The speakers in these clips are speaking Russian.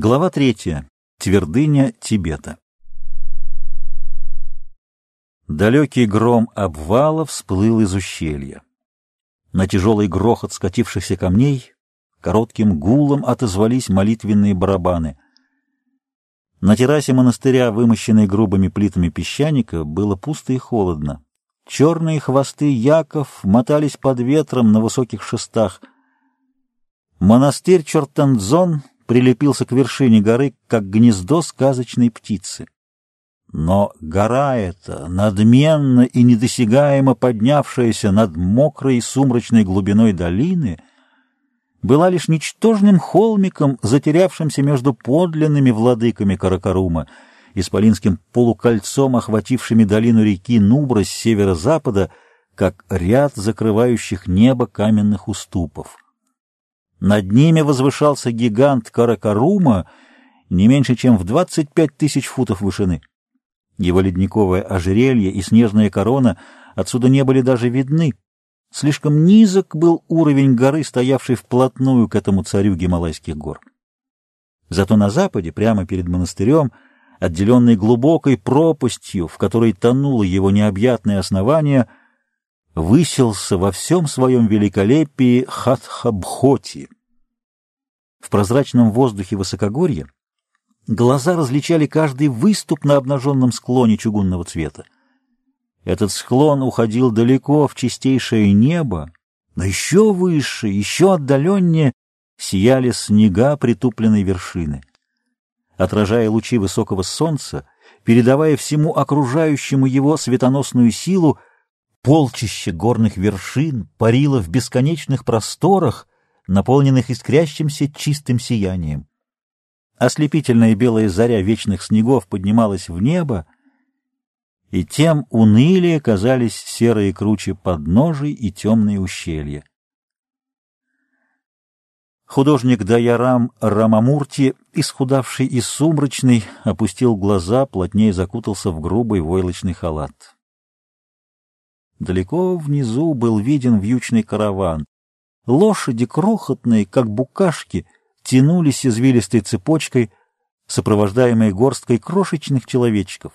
Глава третья. Твердыня Тибета. Далекий гром обвала всплыл из ущелья. На тяжелый грохот скатившихся камней коротким гулом отозвались молитвенные барабаны. На террасе монастыря, вымощенной грубыми плитами песчаника, было пусто и холодно. Черные хвосты яков мотались под ветром на высоких шестах. Монастырь Чортанзон — прилепился к вершине горы, как гнездо сказочной птицы. Но гора эта, надменно и недосягаемо поднявшаяся над мокрой и сумрачной глубиной долины, была лишь ничтожным холмиком, затерявшимся между подлинными владыками Каракарума, исполинским полукольцом, охватившими долину реки Нубра с северо-запада, как ряд закрывающих небо каменных уступов. Над ними возвышался гигант Каракарума, не меньше, чем в 25 тысяч футов вышины. Его ледниковое ожерелье и снежная корона отсюда не были даже видны. Слишком низок был уровень горы, стоявший вплотную к этому царю Гималайских гор. Зато на западе, прямо перед монастырем, отделенный глубокой пропастью, в которой тонуло его необъятное основание, высился во всем своем великолепии Хатхабхоти. В прозрачном воздухе высокогорья глаза различали каждый выступ на обнаженном склоне чугунного цвета. Этот склон уходил далеко в чистейшее небо, но еще выше, еще отдаленнее сияли снега притупленной вершины. Отражая лучи высокого солнца, передавая всему окружающему его светоносную силу, Полчище горных вершин парило в бесконечных просторах, наполненных искрящимся чистым сиянием. Ослепительная белая заря вечных снегов поднималась в небо, и тем унылее казались серые кручи подножий и темные ущелья. Художник Даярам Рамамурти, исхудавший и сумрачный, опустил глаза, плотнее закутался в грубый войлочный халат. Далеко внизу был виден вьючный караван. Лошади крохотные, как букашки, тянулись извилистой цепочкой, сопровождаемые горсткой крошечных человечков.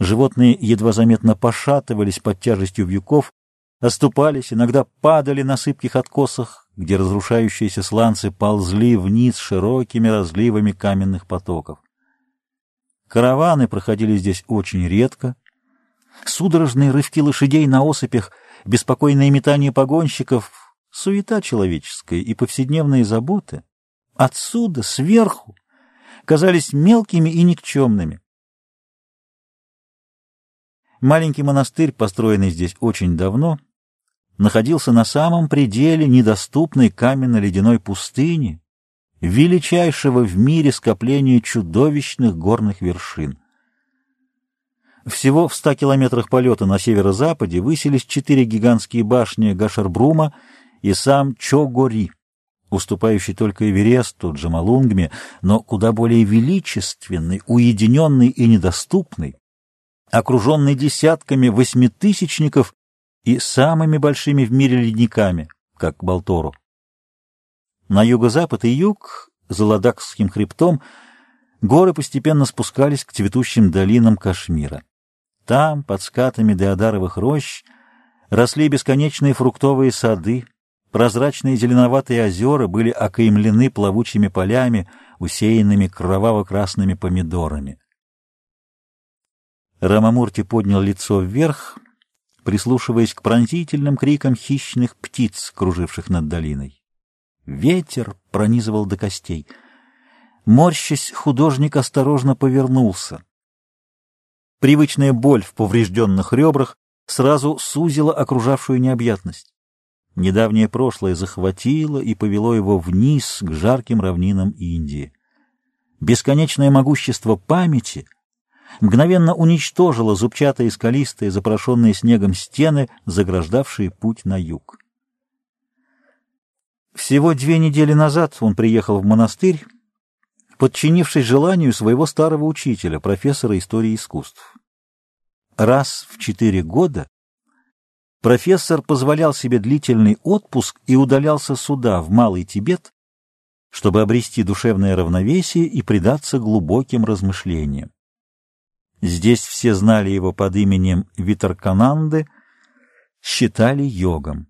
Животные едва заметно пошатывались под тяжестью вьюков, оступались, иногда падали на сыпких откосах, где разрушающиеся сланцы ползли вниз широкими разливами каменных потоков. Караваны проходили здесь очень редко, Судорожные рывки лошадей на осыпях, беспокойное метание погонщиков, суета человеческая и повседневные заботы отсюда, сверху, казались мелкими и никчемными. Маленький монастырь, построенный здесь очень давно, находился на самом пределе недоступной каменно-ледяной пустыни, величайшего в мире скопления чудовищных горных вершин. Всего в ста километрах полета на северо-западе высились четыре гигантские башни Гашарбрума и сам Чогори, уступающий только Эвересту, Джамалунгме, но куда более величественный, уединенный и недоступный, окруженный десятками восьмитысячников и самыми большими в мире ледниками, как Балтору. На юго-запад и юг, за Ладакским хребтом, горы постепенно спускались к цветущим долинам Кашмира. Там, под скатами деодаровых рощ, росли бесконечные фруктовые сады, прозрачные зеленоватые озера были окаймлены плавучими полями, усеянными кроваво-красными помидорами. Рамамурти поднял лицо вверх, прислушиваясь к пронзительным крикам хищных птиц, круживших над долиной. Ветер пронизывал до костей. Морщась, художник осторожно повернулся. Привычная боль в поврежденных ребрах сразу сузила окружавшую необъятность. Недавнее прошлое захватило и повело его вниз к жарким равнинам Индии. Бесконечное могущество памяти мгновенно уничтожило зубчатые скалистые, запорошенные снегом стены, заграждавшие путь на юг. Всего две недели назад он приехал в монастырь, подчинившись желанию своего старого учителя, профессора истории искусств. Раз в четыре года профессор позволял себе длительный отпуск и удалялся сюда, в Малый Тибет, чтобы обрести душевное равновесие и предаться глубоким размышлениям. Здесь все знали его под именем Витаркананды, считали йогом.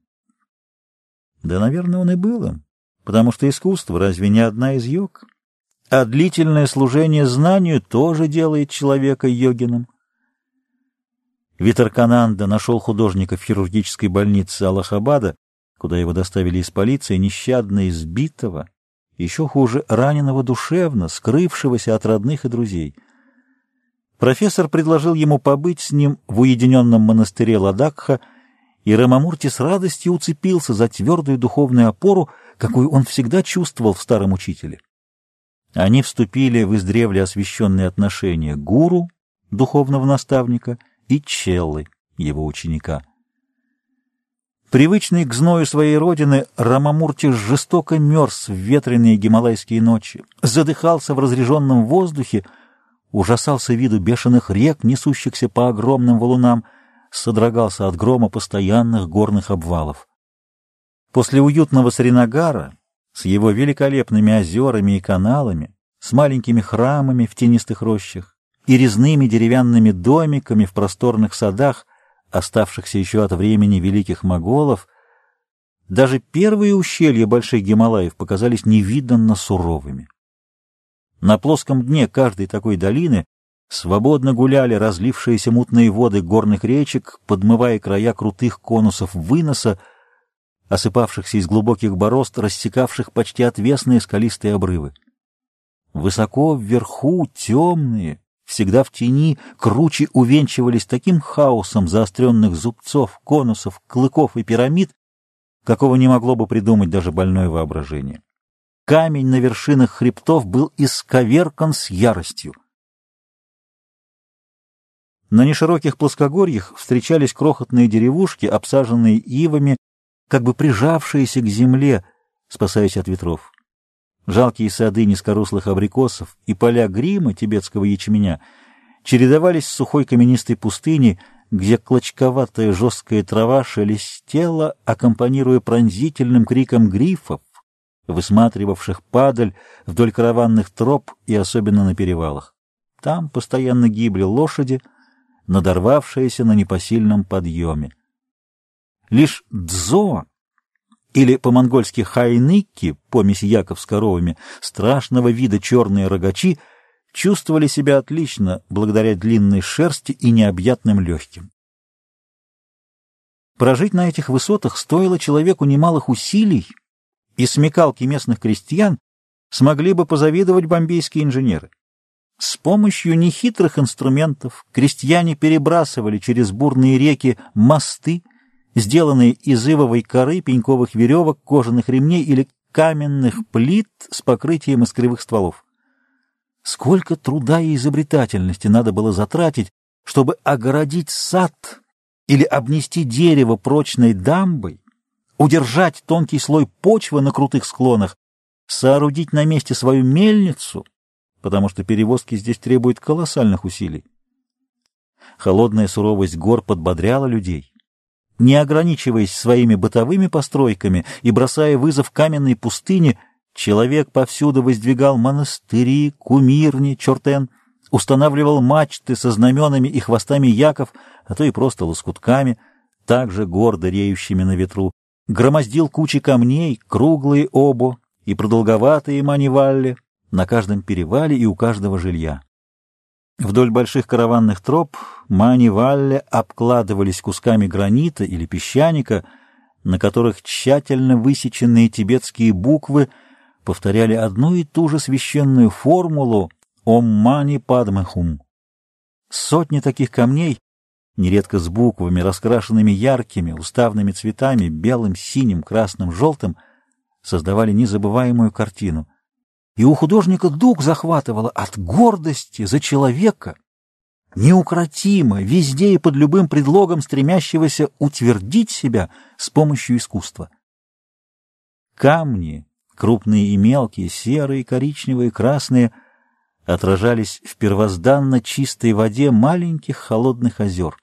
Да, наверное, он и был им, потому что искусство разве не одна из йог? А длительное служение знанию тоже делает человека йогином. Витаркананда нашел художника в хирургической больнице Аллахабада, куда его доставили из полиции, нещадно избитого, еще хуже, раненого душевно, скрывшегося от родных и друзей. Профессор предложил ему побыть с ним в уединенном монастыре Ладакха, и Рамамурти с радостью уцепился за твердую духовную опору, какую он всегда чувствовал в старом учителе. Они вступили в издревле освященные отношения гуру, духовного наставника, и Челлы, его ученика. Привычный к зною своей родины, Рамамурти жестоко мерз в ветреные гималайские ночи, задыхался в разреженном воздухе, ужасался виду бешеных рек, несущихся по огромным валунам, содрогался от грома постоянных горных обвалов. После уютного Сринагара, с его великолепными озерами и каналами, с маленькими храмами в тенистых рощах и резными деревянными домиками в просторных садах, оставшихся еще от времени великих моголов, даже первые ущелья Больших Гималаев показались невиданно суровыми. На плоском дне каждой такой долины свободно гуляли разлившиеся мутные воды горных речек, подмывая края крутых конусов выноса, осыпавшихся из глубоких борозд, рассекавших почти отвесные скалистые обрывы. Высоко вверху темные, всегда в тени, круче увенчивались таким хаосом заостренных зубцов, конусов, клыков и пирамид, какого не могло бы придумать даже больное воображение. Камень на вершинах хребтов был исковеркан с яростью. На нешироких плоскогорьях встречались крохотные деревушки, обсаженные ивами, как бы прижавшиеся к земле, спасаясь от ветров. Жалкие сады низкорослых абрикосов и поля грима тибетского ячменя чередовались с сухой каменистой пустыней, где клочковатая жесткая трава шелестела, аккомпанируя пронзительным криком грифов, высматривавших падаль вдоль караванных троп и особенно на перевалах. Там постоянно гибли лошади, надорвавшиеся на непосильном подъеме. Лишь Дзо или по-монгольски хайныкки, помесь яков с коровами, страшного вида черные рогачи, чувствовали себя отлично благодаря длинной шерсти и необъятным легким. Прожить на этих высотах стоило человеку немалых усилий, и смекалки местных крестьян смогли бы позавидовать бомбейские инженеры. С помощью нехитрых инструментов крестьяне перебрасывали через бурные реки мосты, сделанные из ивовой коры, пеньковых веревок, кожаных ремней или каменных плит с покрытием из кривых стволов. Сколько труда и изобретательности надо было затратить, чтобы огородить сад или обнести дерево прочной дамбой, удержать тонкий слой почвы на крутых склонах, соорудить на месте свою мельницу, потому что перевозки здесь требуют колоссальных усилий. Холодная суровость гор подбодряла людей не ограничиваясь своими бытовыми постройками и бросая вызов каменной пустыне, человек повсюду воздвигал монастыри, кумирни, чертен, устанавливал мачты со знаменами и хвостами яков, а то и просто лоскутками, также гордо реющими на ветру, громоздил кучи камней, круглые обо и продолговатые манивалли на каждом перевале и у каждого жилья. Вдоль больших караванных троп мани-валле обкладывались кусками гранита или песчаника, на которых тщательно высеченные тибетские буквы повторяли одну и ту же священную формулу «Ом мани падмахум». Сотни таких камней, нередко с буквами, раскрашенными яркими, уставными цветами, белым, синим, красным, желтым, создавали незабываемую картину — и у художника дух захватывало от гордости за человека, неукротимо, везде и под любым предлогом стремящегося утвердить себя с помощью искусства. Камни, крупные и мелкие, серые, коричневые, красные, отражались в первозданно чистой воде маленьких холодных озер.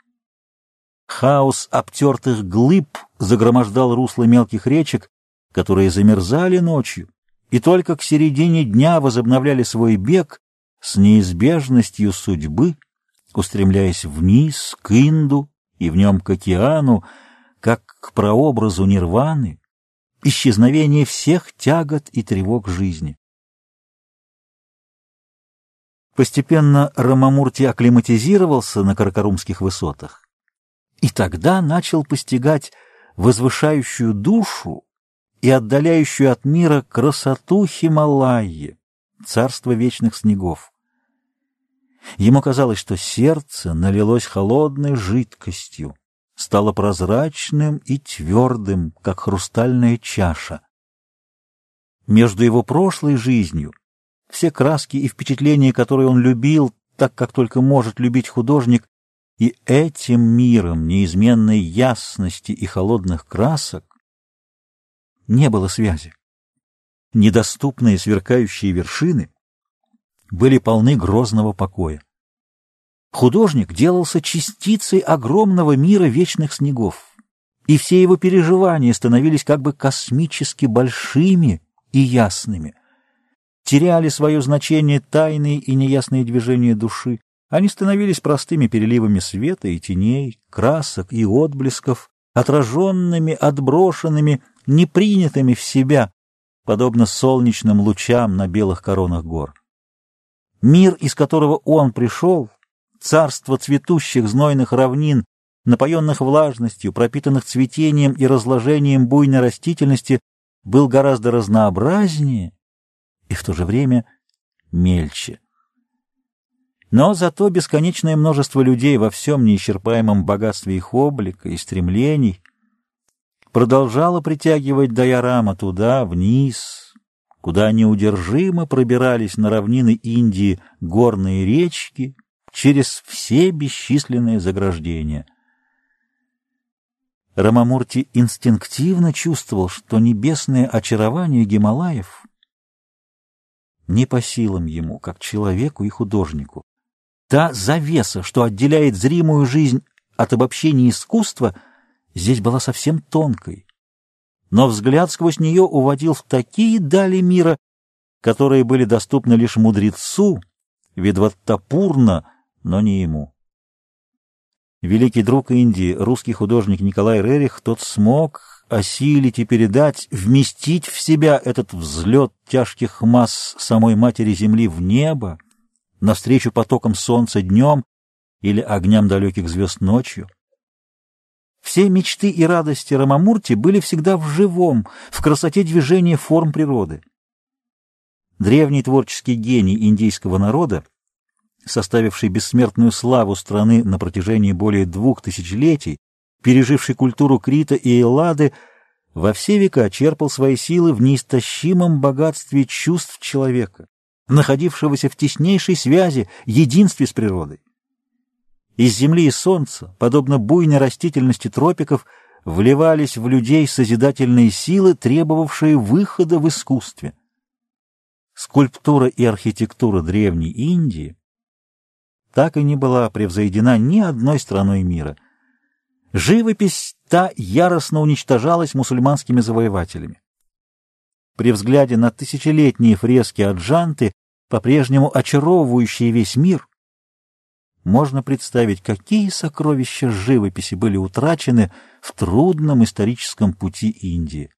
Хаос обтертых глыб загромождал русло мелких речек, которые замерзали ночью, и только к середине дня возобновляли свой бег с неизбежностью судьбы, устремляясь вниз, к Инду и в нем к океану, как к прообразу нирваны, исчезновения всех тягот и тревог жизни. Постепенно Рамамурти акклиматизировался на Каракарумских высотах и тогда начал постигать возвышающую душу и отдаляющую от мира красоту Хималайи, царство вечных снегов. Ему казалось, что сердце налилось холодной жидкостью, стало прозрачным и твердым, как хрустальная чаша. Между его прошлой жизнью все краски и впечатления, которые он любил, так как только может любить художник, и этим миром неизменной ясности и холодных красок не было связи. Недоступные сверкающие вершины были полны грозного покоя. Художник делался частицей огромного мира вечных снегов, и все его переживания становились как бы космически большими и ясными. Теряли свое значение тайные и неясные движения души, они становились простыми переливами света и теней, красок и отблесков, отраженными, отброшенными, непринятыми в себя, подобно солнечным лучам на белых коронах гор. Мир, из которого он пришел, царство цветущих знойных равнин, напоенных влажностью, пропитанных цветением и разложением буйной растительности, был гораздо разнообразнее и в то же время мельче. Но зато бесконечное множество людей во всем неисчерпаемом богатстве их облика и стремлений продолжало притягивать Дайорама туда, вниз, куда неудержимо пробирались на равнины Индии горные речки через все бесчисленные заграждения. Рамамурти инстинктивно чувствовал, что небесное очарование Гималаев не по силам ему, как человеку и художнику. Та завеса, что отделяет зримую жизнь от обобщения искусства, здесь была совсем тонкой. Но взгляд сквозь нее уводил в такие дали мира, которые были доступны лишь мудрецу, Видваттапурна, но не ему. Великий друг Индии, русский художник Николай Рерих, тот смог осилить и передать, вместить в себя этот взлет тяжких масс самой Матери Земли в небо, навстречу потокам солнца днем или огням далеких звезд ночью. Все мечты и радости Рамамурти были всегда в живом, в красоте движения форм природы. Древний творческий гений индийского народа, составивший бессмертную славу страны на протяжении более двух тысячелетий, переживший культуру Крита и Эллады, во все века черпал свои силы в неистощимом богатстве чувств человека находившегося в теснейшей связи, единстве с природой. Из земли и солнца, подобно буйной растительности тропиков, вливались в людей созидательные силы, требовавшие выхода в искусстве. Скульптура и архитектура Древней Индии так и не была превзойдена ни одной страной мира. Живопись та яростно уничтожалась мусульманскими завоевателями. При взгляде на тысячелетние фрески Аджанты, по-прежнему очаровывающие весь мир, можно представить, какие сокровища живописи были утрачены в трудном историческом пути Индии.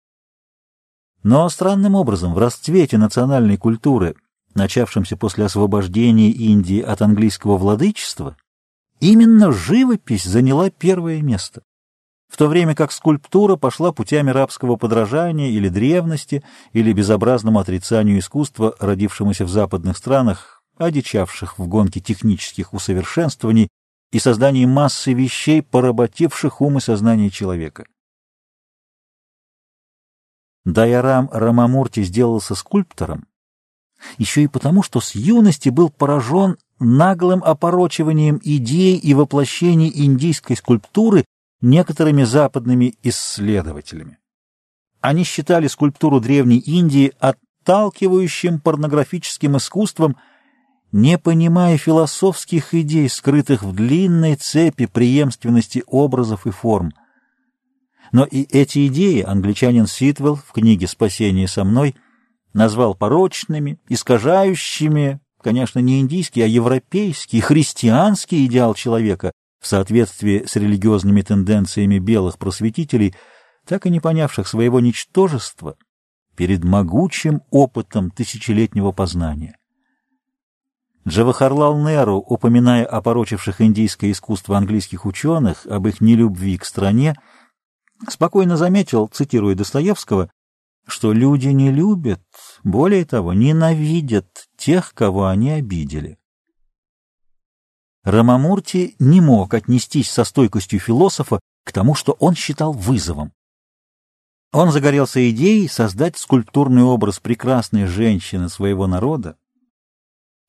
Но странным образом в расцвете национальной культуры, начавшемся после освобождения Индии от английского владычества, именно живопись заняла первое место в то время как скульптура пошла путями рабского подражания или древности, или безобразному отрицанию искусства, родившемуся в западных странах, одичавших в гонке технических усовершенствований и создании массы вещей, поработивших ум и сознание человека. Дайарам Рамамурти сделался скульптором, еще и потому, что с юности был поражен наглым опорочиванием идей и воплощений индийской скульптуры некоторыми западными исследователями. Они считали скульптуру Древней Индии отталкивающим порнографическим искусством, не понимая философских идей, скрытых в длинной цепи преемственности образов и форм. Но и эти идеи англичанин Ситвелл в книге «Спасение со мной» назвал порочными, искажающими, конечно, не индийский, а европейский, христианский идеал человека в соответствии с религиозными тенденциями белых просветителей, так и не понявших своего ничтожества перед могучим опытом тысячелетнего познания. Джавахарлал Неру, упоминая о порочивших индийское искусство английских ученых, об их нелюбви к стране, спокойно заметил, цитируя Достоевского, что люди не любят, более того, ненавидят тех, кого они обидели. Рамамурти не мог отнестись со стойкостью философа к тому, что он считал вызовом. Он загорелся идеей создать скульптурный образ прекрасной женщины своего народа,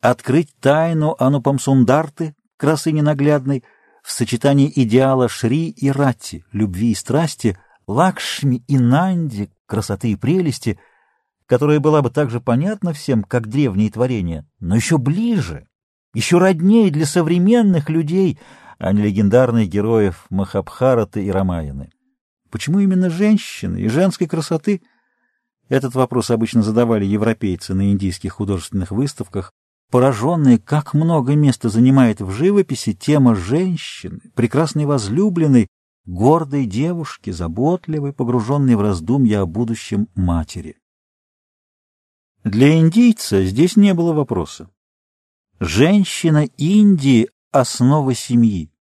открыть тайну Анупамсундарты, красы ненаглядной, в сочетании идеала Шри и Ратти, любви и страсти, Лакшми и Нанди, красоты и прелести, которая была бы так же понятна всем, как древние творения, но еще ближе, еще роднее для современных людей, а не легендарных героев Махабхараты и Рамаяны. Почему именно женщины и женской красоты? Этот вопрос обычно задавали европейцы на индийских художественных выставках, пораженные, как много места занимает в живописи тема женщины, прекрасной возлюбленной, гордой девушки, заботливой, погруженной в раздумья о будущем матери. Для индийца здесь не было вопроса. Женщина Индии — основа семьи.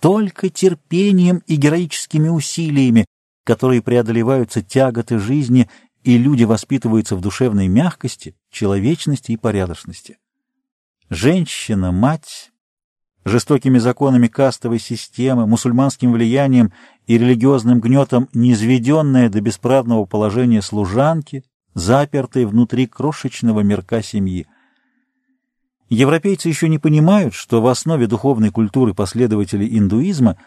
Только терпением и героическими усилиями, которые преодолеваются тяготы жизни, и люди воспитываются в душевной мягкости, человечности и порядочности. Женщина-мать жестокими законами кастовой системы, мусульманским влиянием и религиозным гнетом низведенная до бесправного положения служанки, запертой внутри крошечного мирка семьи. Европейцы еще не понимают, что в основе духовной культуры последователей индуизма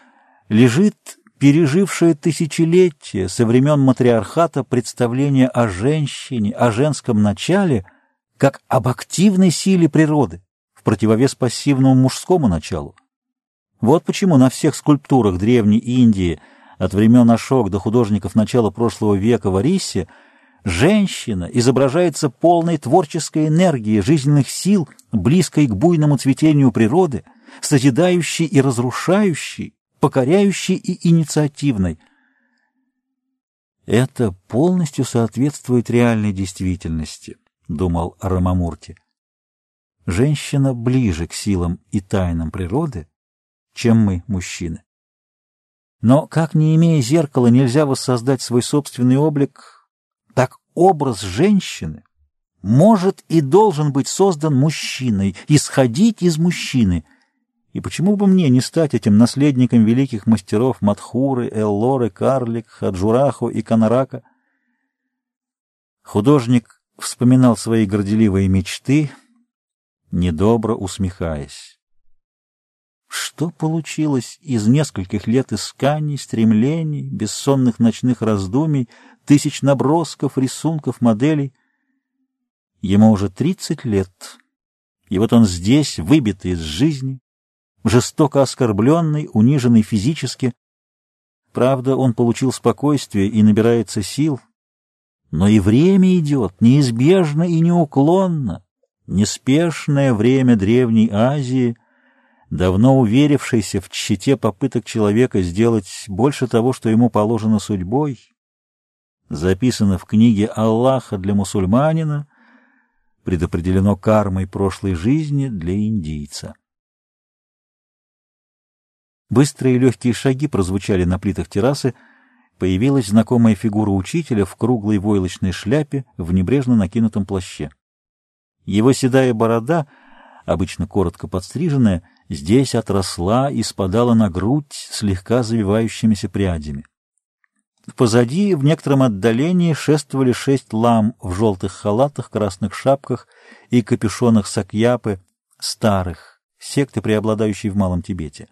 лежит пережившее тысячелетия со времен матриархата представление о женщине, о женском начале, как об активной силе природы противовес пассивному мужскому началу. Вот почему на всех скульптурах Древней Индии от времен Ашок до художников начала прошлого века в Арисе женщина изображается полной творческой энергии, жизненных сил, близкой к буйному цветению природы, созидающей и разрушающей, покоряющей и инициативной. Это полностью соответствует реальной действительности, думал Рамамурти женщина ближе к силам и тайнам природы, чем мы, мужчины. Но как, не имея зеркала, нельзя воссоздать свой собственный облик, так образ женщины может и должен быть создан мужчиной, исходить из мужчины. И почему бы мне не стать этим наследником великих мастеров Мадхуры, Эллоры, Карлик, Хаджураху и Канарака? Художник вспоминал свои горделивые мечты — недобро усмехаясь. Что получилось из нескольких лет исканий, стремлений, бессонных ночных раздумий, тысяч набросков, рисунков, моделей? Ему уже тридцать лет, и вот он здесь, выбитый из жизни, жестоко оскорбленный, униженный физически. Правда, он получил спокойствие и набирается сил, но и время идет неизбежно и неуклонно. Неспешное время Древней Азии, давно уверившийся в тщете попыток человека сделать больше того, что ему положено судьбой, записано в книге Аллаха для мусульманина, предопределено кармой прошлой жизни для индийца. Быстрые легкие шаги прозвучали на плитах террасы, появилась знакомая фигура учителя в круглой войлочной шляпе в небрежно накинутом плаще. Его седая борода, обычно коротко подстриженная, здесь отросла и спадала на грудь слегка завивающимися прядями. Позади, в некотором отдалении, шествовали шесть лам в желтых халатах, красных шапках и капюшонах сакьяпы, старых, секты, преобладающей в Малом Тибете.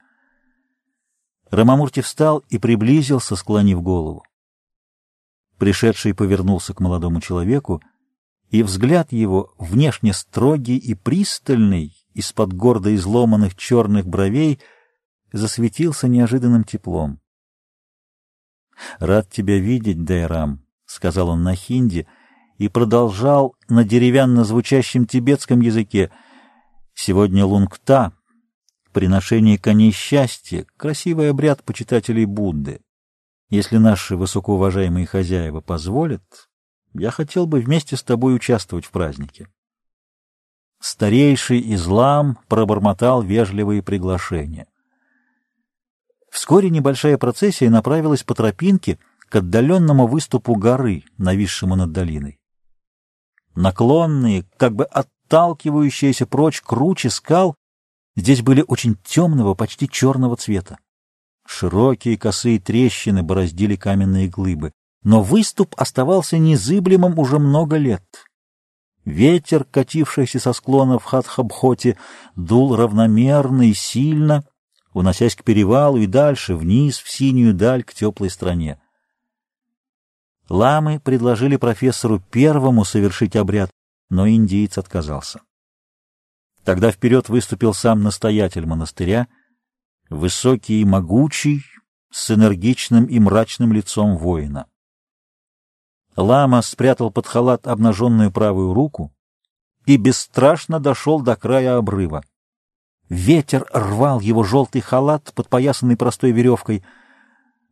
Рамамурти встал и приблизился, склонив голову. Пришедший повернулся к молодому человеку, и взгляд его, внешне строгий и пристальный, из-под гордо изломанных черных бровей, засветился неожиданным теплом. — Рад тебя видеть, Дайрам, — сказал он на хинди, и продолжал на деревянно звучащем тибетском языке «Сегодня лунгта, приношение коней счастья, красивый обряд почитателей Будды. Если наши высокоуважаемые хозяева позволят, я хотел бы вместе с тобой участвовать в празднике». Старейший излам пробормотал вежливые приглашения. Вскоре небольшая процессия направилась по тропинке к отдаленному выступу горы, нависшему над долиной. Наклонные, как бы отталкивающиеся прочь круче скал, здесь были очень темного, почти черного цвета. Широкие косые трещины бороздили каменные глыбы, но выступ оставался незыблемым уже много лет. Ветер, катившийся со склонов Хатхабхоти, дул равномерно и сильно, уносясь к перевалу и дальше, вниз, в синюю даль, к теплой стране. Ламы предложили профессору первому совершить обряд, но индиец отказался. Тогда вперед выступил сам настоятель монастыря, высокий и могучий, с энергичным и мрачным лицом воина. Лама спрятал под халат обнаженную правую руку и бесстрашно дошел до края обрыва. Ветер рвал его желтый халат, подпоясанный простой веревкой.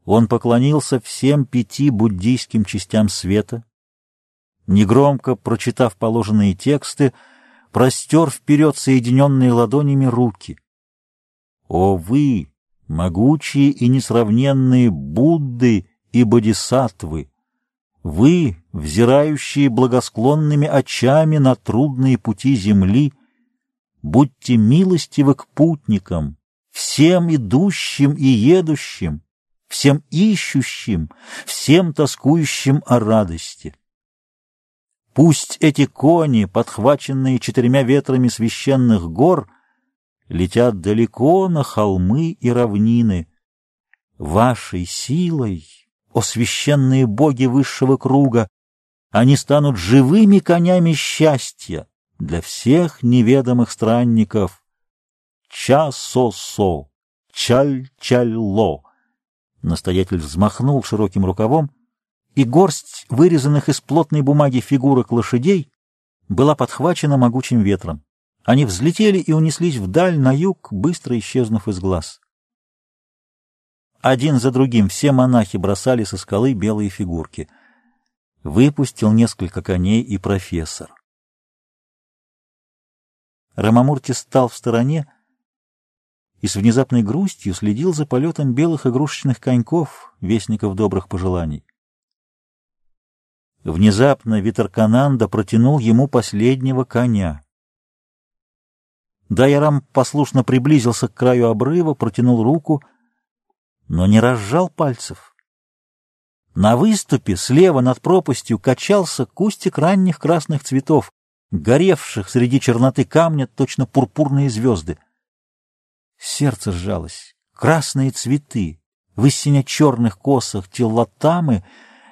Он поклонился всем пяти буддийским частям света. Негромко прочитав положенные тексты, простер вперед соединенные ладонями руки. «О вы, могучие и несравненные Будды и Бодисаттвы!» Вы, взирающие благосклонными очами на трудные пути земли, будьте милостивы к путникам, всем идущим и едущим, всем ищущим, всем тоскующим о радости. Пусть эти кони, подхваченные четырьмя ветрами священных гор, летят далеко на холмы и равнины. Вашей силой о священные боги высшего круга! Они станут живыми конями счастья для всех неведомых странников. Ча-со-со, чаль-чаль-ло. Настоятель взмахнул широким рукавом, и горсть вырезанных из плотной бумаги фигурок лошадей была подхвачена могучим ветром. Они взлетели и унеслись вдаль, на юг, быстро исчезнув из глаз. Один за другим все монахи бросали со скалы белые фигурки. Выпустил несколько коней и профессор. Рамамурти стал в стороне и с внезапной грустью следил за полетом белых игрушечных коньков, вестников добрых пожеланий. Внезапно Витеркананда протянул ему последнего коня. Дайарам послушно приблизился к краю обрыва, протянул руку — но не разжал пальцев. На выступе слева над пропастью качался кустик ранних красных цветов, горевших среди черноты камня точно пурпурные звезды. Сердце сжалось. Красные цветы в истинно-черных косах теллатамы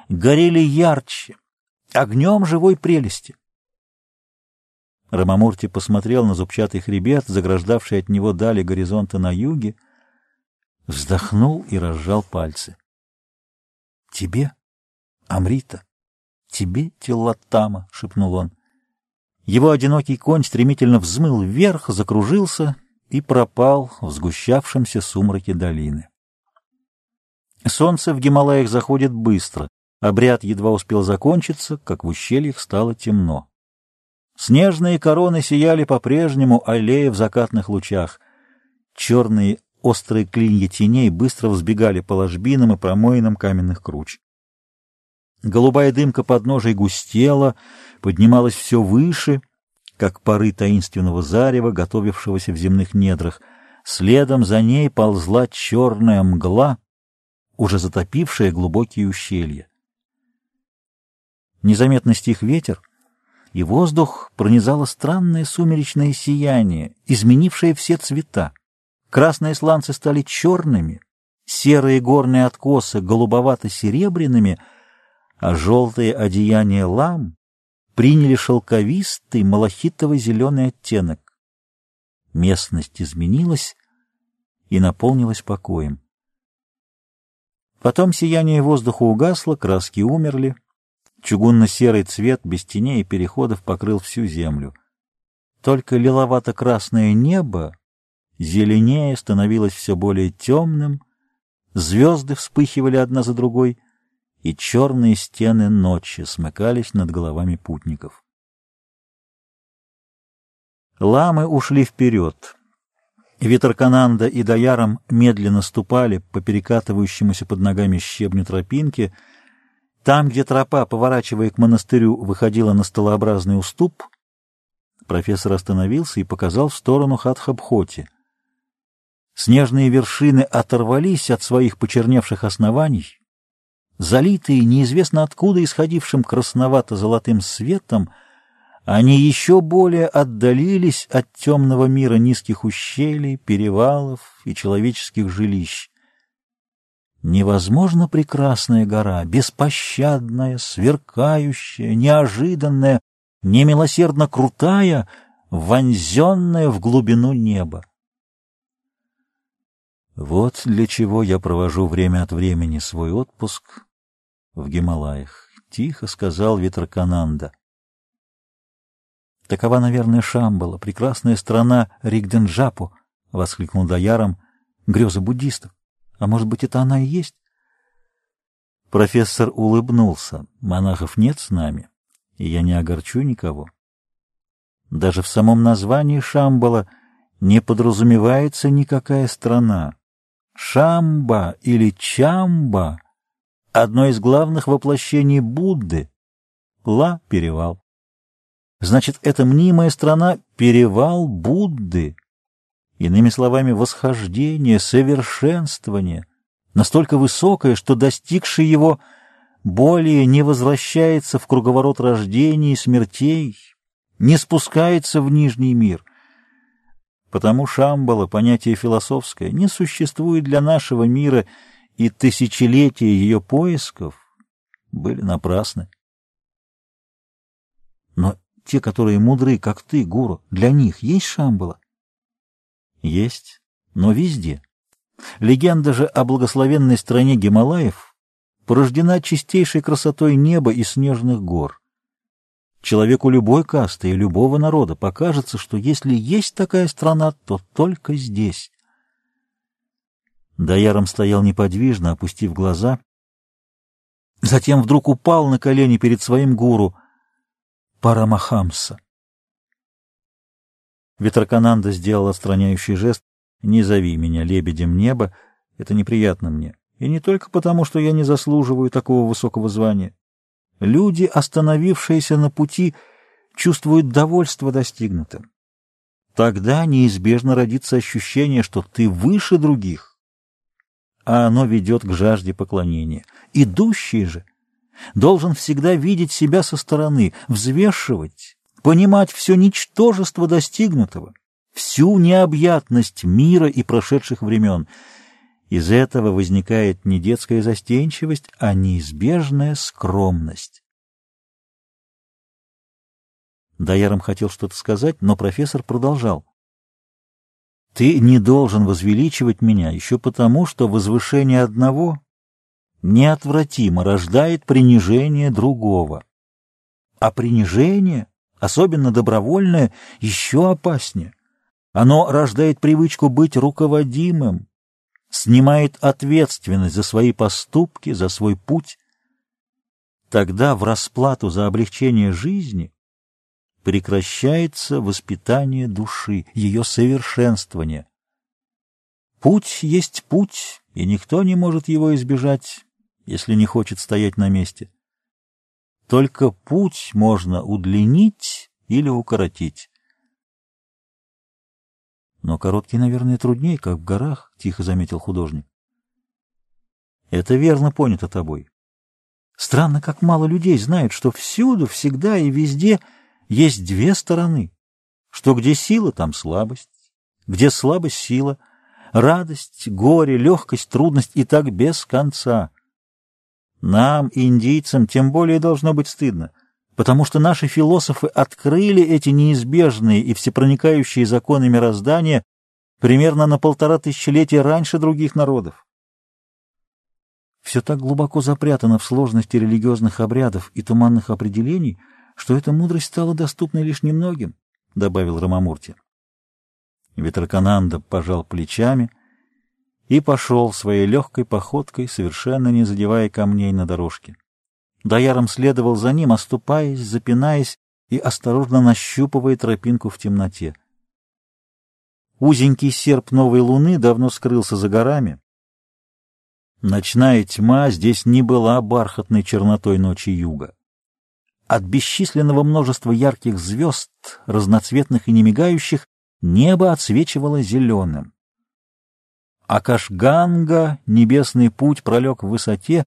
горели ярче, огнем живой прелести. Рамамурти посмотрел на зубчатый хребет, заграждавший от него дали горизонта на юге, вздохнул и разжал пальцы. — Тебе, Амрита, тебе, Теллатама, — шепнул он. Его одинокий конь стремительно взмыл вверх, закружился и пропал в сгущавшемся сумраке долины. Солнце в Гималаях заходит быстро. Обряд едва успел закончиться, как в ущельях стало темно. Снежные короны сияли по-прежнему, аллея в закатных лучах. Черные Острые клинья теней быстро взбегали по ложбинам и промоинам каменных круч. Голубая дымка подножий густела, поднималась все выше, как пары таинственного зарева, готовившегося в земных недрах. Следом за ней ползла черная мгла, уже затопившая глубокие ущелья. Незаметно стих ветер, и воздух пронизало странное сумеречное сияние, изменившее все цвета. Красные сланцы стали черными, серые горные откосы голубовато-серебряными, а желтые одеяния лам приняли шелковистый малахитово-зеленый оттенок. Местность изменилась и наполнилась покоем. Потом сияние воздуха угасло, краски умерли, Чугунно-серый цвет без теней и переходов покрыл всю землю. Только лиловато-красное небо, зеленее, становилось все более темным, звезды вспыхивали одна за другой, и черные стены ночи смыкались над головами путников. Ламы ушли вперед. Витеркананда и Даяром медленно ступали по перекатывающемуся под ногами щебню тропинке. Там, где тропа, поворачивая к монастырю, выходила на столообразный уступ, профессор остановился и показал в сторону Хатхабхоти. Снежные вершины оторвались от своих почерневших оснований, залитые неизвестно откуда исходившим красновато-золотым светом, они еще более отдалились от темного мира низких ущелий, перевалов и человеческих жилищ. Невозможно прекрасная гора, беспощадная, сверкающая, неожиданная, немилосердно крутая, вонзенная в глубину неба. Вот для чего я провожу время от времени свой отпуск в Гималаях, — тихо сказал Витракананда. Такова, наверное, Шамбала, прекрасная страна Ригденджапу, — воскликнул Даяром, — греза буддистов. А может быть, это она и есть? Профессор улыбнулся. Монахов нет с нами, и я не огорчу никого. Даже в самом названии Шамбала не подразумевается никакая страна. Шамба или Чамба — одно из главных воплощений Будды. Ла — перевал. Значит, эта мнимая страна — перевал Будды. Иными словами, восхождение, совершенствование, настолько высокое, что достигший его более не возвращается в круговорот рождений и смертей, не спускается в нижний мир. Потому Шамбала, понятие философское, не существует для нашего мира, и тысячелетия ее поисков были напрасны. Но те, которые мудры, как ты, гуру, для них есть Шамбала? Есть, но везде. Легенда же о благословенной стране Гималаев порождена чистейшей красотой неба и снежных гор. Человеку любой касты и любого народа покажется, что если есть такая страна, то только здесь. Даяром стоял неподвижно, опустив глаза. Затем вдруг упал на колени перед своим гуру — Парамахамса. Ветрокананда сделал отстраняющий жест. «Не зови меня лебедем неба, это неприятно мне. И не только потому, что я не заслуживаю такого высокого звания. Люди, остановившиеся на пути, чувствуют довольство достигнутым. Тогда неизбежно родится ощущение, что ты выше других, а оно ведет к жажде поклонения. Идущий же должен всегда видеть себя со стороны, взвешивать, понимать все ничтожество достигнутого, всю необъятность мира и прошедших времен. Из этого возникает не детская застенчивость, а неизбежная скромность. Даяром хотел что-то сказать, но профессор продолжал. «Ты не должен возвеличивать меня еще потому, что возвышение одного неотвратимо рождает принижение другого. А принижение, особенно добровольное, еще опаснее. Оно рождает привычку быть руководимым, снимает ответственность за свои поступки, за свой путь. Тогда в расплату за облегчение жизни прекращается воспитание души, ее совершенствование. Путь есть путь, и никто не может его избежать, если не хочет стоять на месте. Только путь можно удлинить или укоротить. Но короткий, наверное, труднее, как в горах, — тихо заметил художник. Это верно понято тобой. Странно, как мало людей знают, что всюду, всегда и везде есть две стороны, что где сила, там слабость, где слабость — сила, радость, горе, легкость, трудность и так без конца. Нам, индийцам, тем более должно быть стыдно, потому что наши философы открыли эти неизбежные и всепроникающие законы мироздания примерно на полтора тысячелетия раньше других народов. все так глубоко запрятано в сложности религиозных обрядов и туманных определений, что эта мудрость стала доступной лишь немногим, — добавил Рамамурти. Ветрокананда пожал плечами и пошел своей легкой походкой, совершенно не задевая камней на дорожке. Даяром следовал за ним, оступаясь, запинаясь и осторожно нащупывая тропинку в темноте. Узенький серп новой луны давно скрылся за горами. Ночная тьма здесь не была бархатной чернотой ночи юга. От бесчисленного множества ярких звезд, разноцветных и немигающих, небо отсвечивало зеленым. Акашганга, небесный путь, пролег в высоте,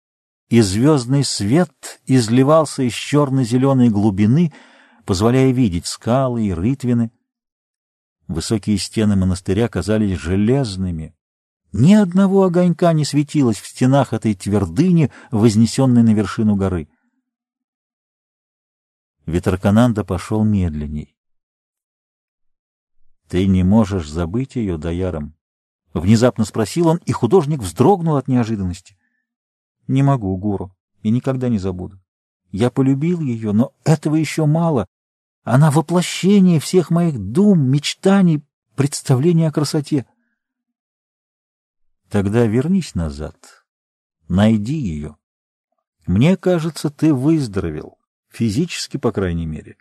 и звездный свет изливался из черно-зеленой глубины, позволяя видеть скалы и рытвины. Высокие стены монастыря казались железными. Ни одного огонька не светилось в стенах этой твердыни, вознесенной на вершину горы. Ветрокананда пошел медленней. — Ты не можешь забыть ее, Даяром? — внезапно спросил он, и художник вздрогнул от неожиданности. — Не могу, Гуру, и никогда не забуду. Я полюбил ее, но этого еще мало. Она воплощение всех моих дум, мечтаний, представлений о красоте. Тогда вернись назад, найди ее. Мне кажется, ты выздоровел, физически, по крайней мере.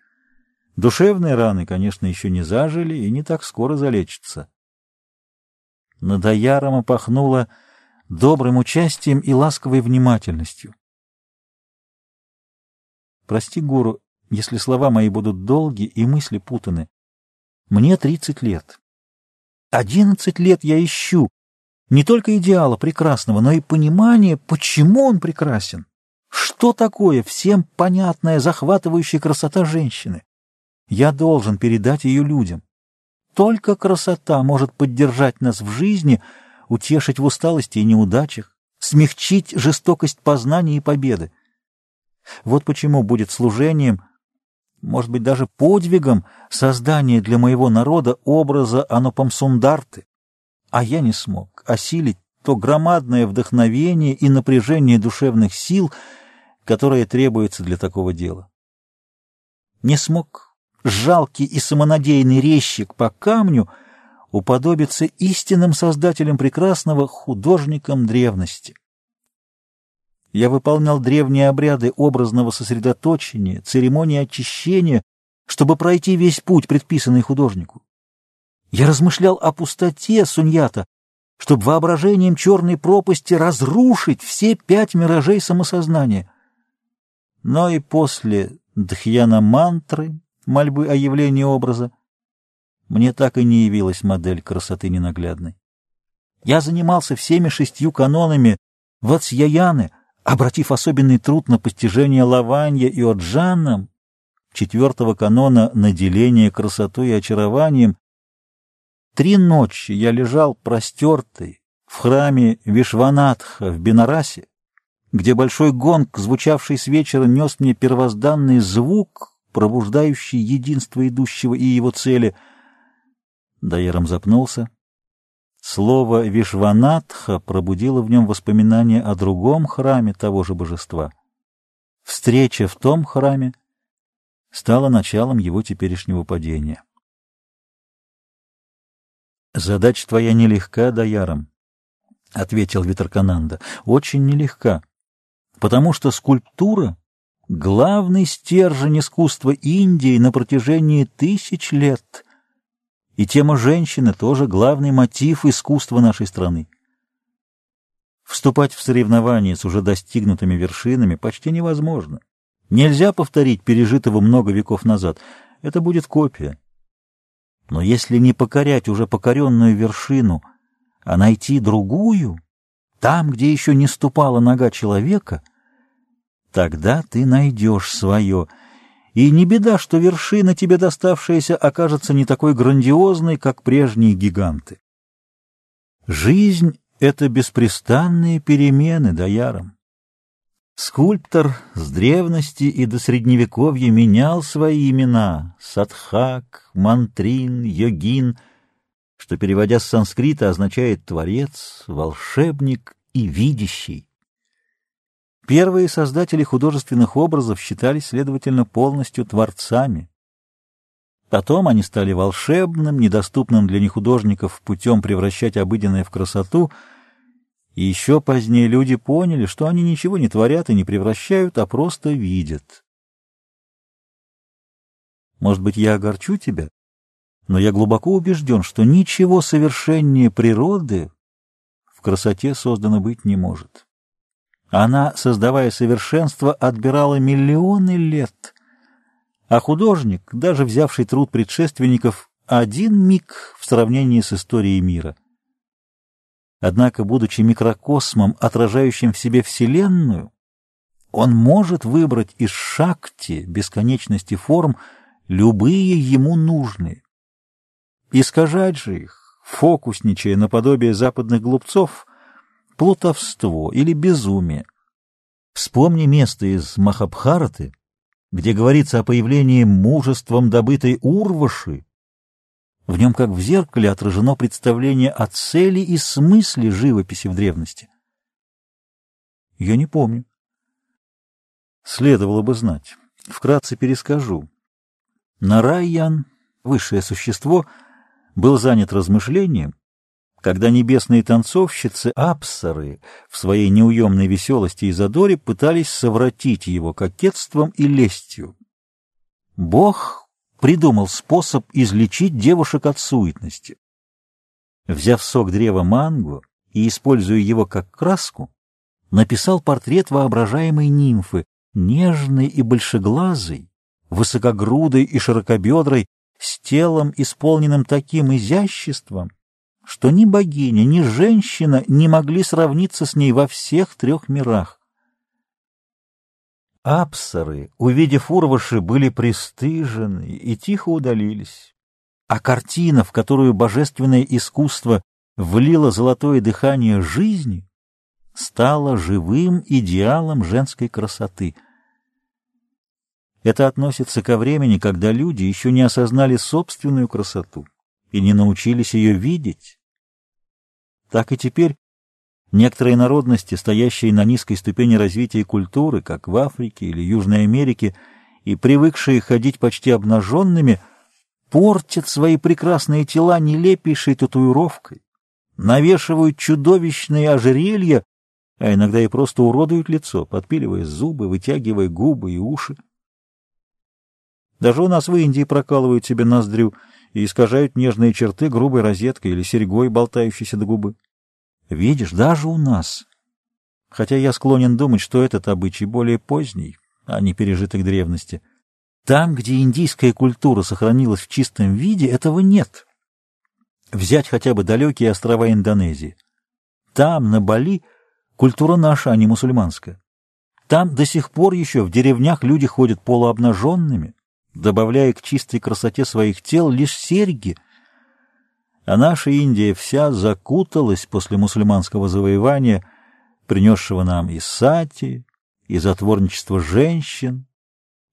Душевные раны, конечно, еще не зажили и не так скоро залечатся. Над Аяром пахнуло добрым участием и ласковой внимательностью. Прости, Гуру, если слова мои будут долги и мысли путаны. Мне тридцать лет. Одиннадцать лет я ищу не только идеала прекрасного, но и понимание, почему он прекрасен. Что такое всем понятная, захватывающая красота женщины? Я должен передать ее людям. Только красота может поддержать нас в жизни, утешить в усталости и неудачах, смягчить жестокость познания и победы. Вот почему будет служением — может быть, даже подвигом создания для моего народа образа Анупамсундарты. А я не смог осилить то громадное вдохновение и напряжение душевных сил, которое требуется для такого дела. Не смог жалкий и самонадеянный резчик по камню уподобиться истинным создателям прекрасного художникам древности. Я выполнял древние обряды образного сосредоточения, церемонии очищения, чтобы пройти весь путь, предписанный художнику. Я размышлял о пустоте Суньята, чтобы воображением черной пропасти разрушить все пять миражей самосознания. Но и после дхьяна-мантры, мольбы о явлении образа, мне так и не явилась модель красоты ненаглядной. Я занимался всеми шестью канонами Вацьяяны — обратив особенный труд на постижение Лаванья и Оджаном, четвертого канона наделения красотой и очарованием, три ночи я лежал простертый в храме Вишванатха в Бенарасе, где большой гонг, звучавший с вечера, нес мне первозданный звук, пробуждающий единство идущего и его цели. Даером запнулся. Слово «вишванатха» пробудило в нем воспоминания о другом храме того же божества. Встреча в том храме стала началом его теперешнего падения. «Задача твоя нелегка, Даяром», — ответил Витаркананда, — «очень нелегка, потому что скульптура — главный стержень искусства Индии на протяжении тысяч лет — и тема женщины тоже главный мотив искусства нашей страны. Вступать в соревнования с уже достигнутыми вершинами почти невозможно. Нельзя повторить пережитого много веков назад. Это будет копия. Но если не покорять уже покоренную вершину, а найти другую, там, где еще не ступала нога человека, тогда ты найдешь свое — и не беда, что вершина тебе доставшаяся окажется не такой грандиозной, как прежние гиганты. Жизнь — это беспрестанные перемены, Даяром. Скульптор с древности и до Средневековья менял свои имена — Садхак, Мантрин, Йогин, что, переводя с санскрита, означает «творец», «волшебник» и «видящий». Первые создатели художественных образов считались, следовательно, полностью творцами. Потом они стали волшебным, недоступным для нехудожников путем превращать обыденное в красоту, и еще позднее люди поняли, что они ничего не творят и не превращают, а просто видят. Может быть, я огорчу тебя, но я глубоко убежден, что ничего совершеннее природы в красоте создано быть не может. Она, создавая совершенство, отбирала миллионы лет — а художник, даже взявший труд предшественников, один миг в сравнении с историей мира. Однако, будучи микрокосмом, отражающим в себе Вселенную, он может выбрать из шакти бесконечности форм любые ему нужные. Искажать же их, фокусничая наподобие западных глупцов, плутовство или безумие. Вспомни место из Махабхараты, где говорится о появлении мужеством добытой урваши, в нем, как в зеркале, отражено представление о цели и смысле живописи в древности. Я не помню. Следовало бы знать. Вкратце перескажу. Нарайян, высшее существо, был занят размышлением, когда небесные танцовщицы Апсары в своей неуемной веселости и задоре пытались совратить его кокетством и лестью. Бог придумал способ излечить девушек от суетности. Взяв сок древа мангу и используя его как краску, написал портрет воображаемой нимфы, нежной и большеглазой, высокогрудой и широкобедрой, с телом, исполненным таким изяществом, что ни богиня, ни женщина не могли сравниться с ней во всех трех мирах. Апсары, увидев Урваши, были пристыжены и тихо удалились. А картина, в которую божественное искусство влило золотое дыхание жизни, стала живым идеалом женской красоты. Это относится ко времени, когда люди еще не осознали собственную красоту и не научились ее видеть. Так и теперь некоторые народности, стоящие на низкой ступени развития культуры, как в Африке или Южной Америке, и привыкшие ходить почти обнаженными, портят свои прекрасные тела нелепейшей татуировкой, навешивают чудовищные ожерелья, а иногда и просто уродуют лицо, подпиливая зубы, вытягивая губы и уши. Даже у нас в Индии прокалывают себе ноздрю — и искажают нежные черты грубой розеткой или серьгой, болтающейся до губы. Видишь, даже у нас. Хотя я склонен думать, что этот обычай более поздний, а не пережиток древности. Там, где индийская культура сохранилась в чистом виде, этого нет. Взять хотя бы далекие острова Индонезии. Там, на Бали, культура наша, а не мусульманская. Там до сих пор еще в деревнях люди ходят полуобнаженными, добавляя к чистой красоте своих тел лишь серьги, а наша Индия вся закуталась после мусульманского завоевания, принесшего нам и сати, и затворничество женщин,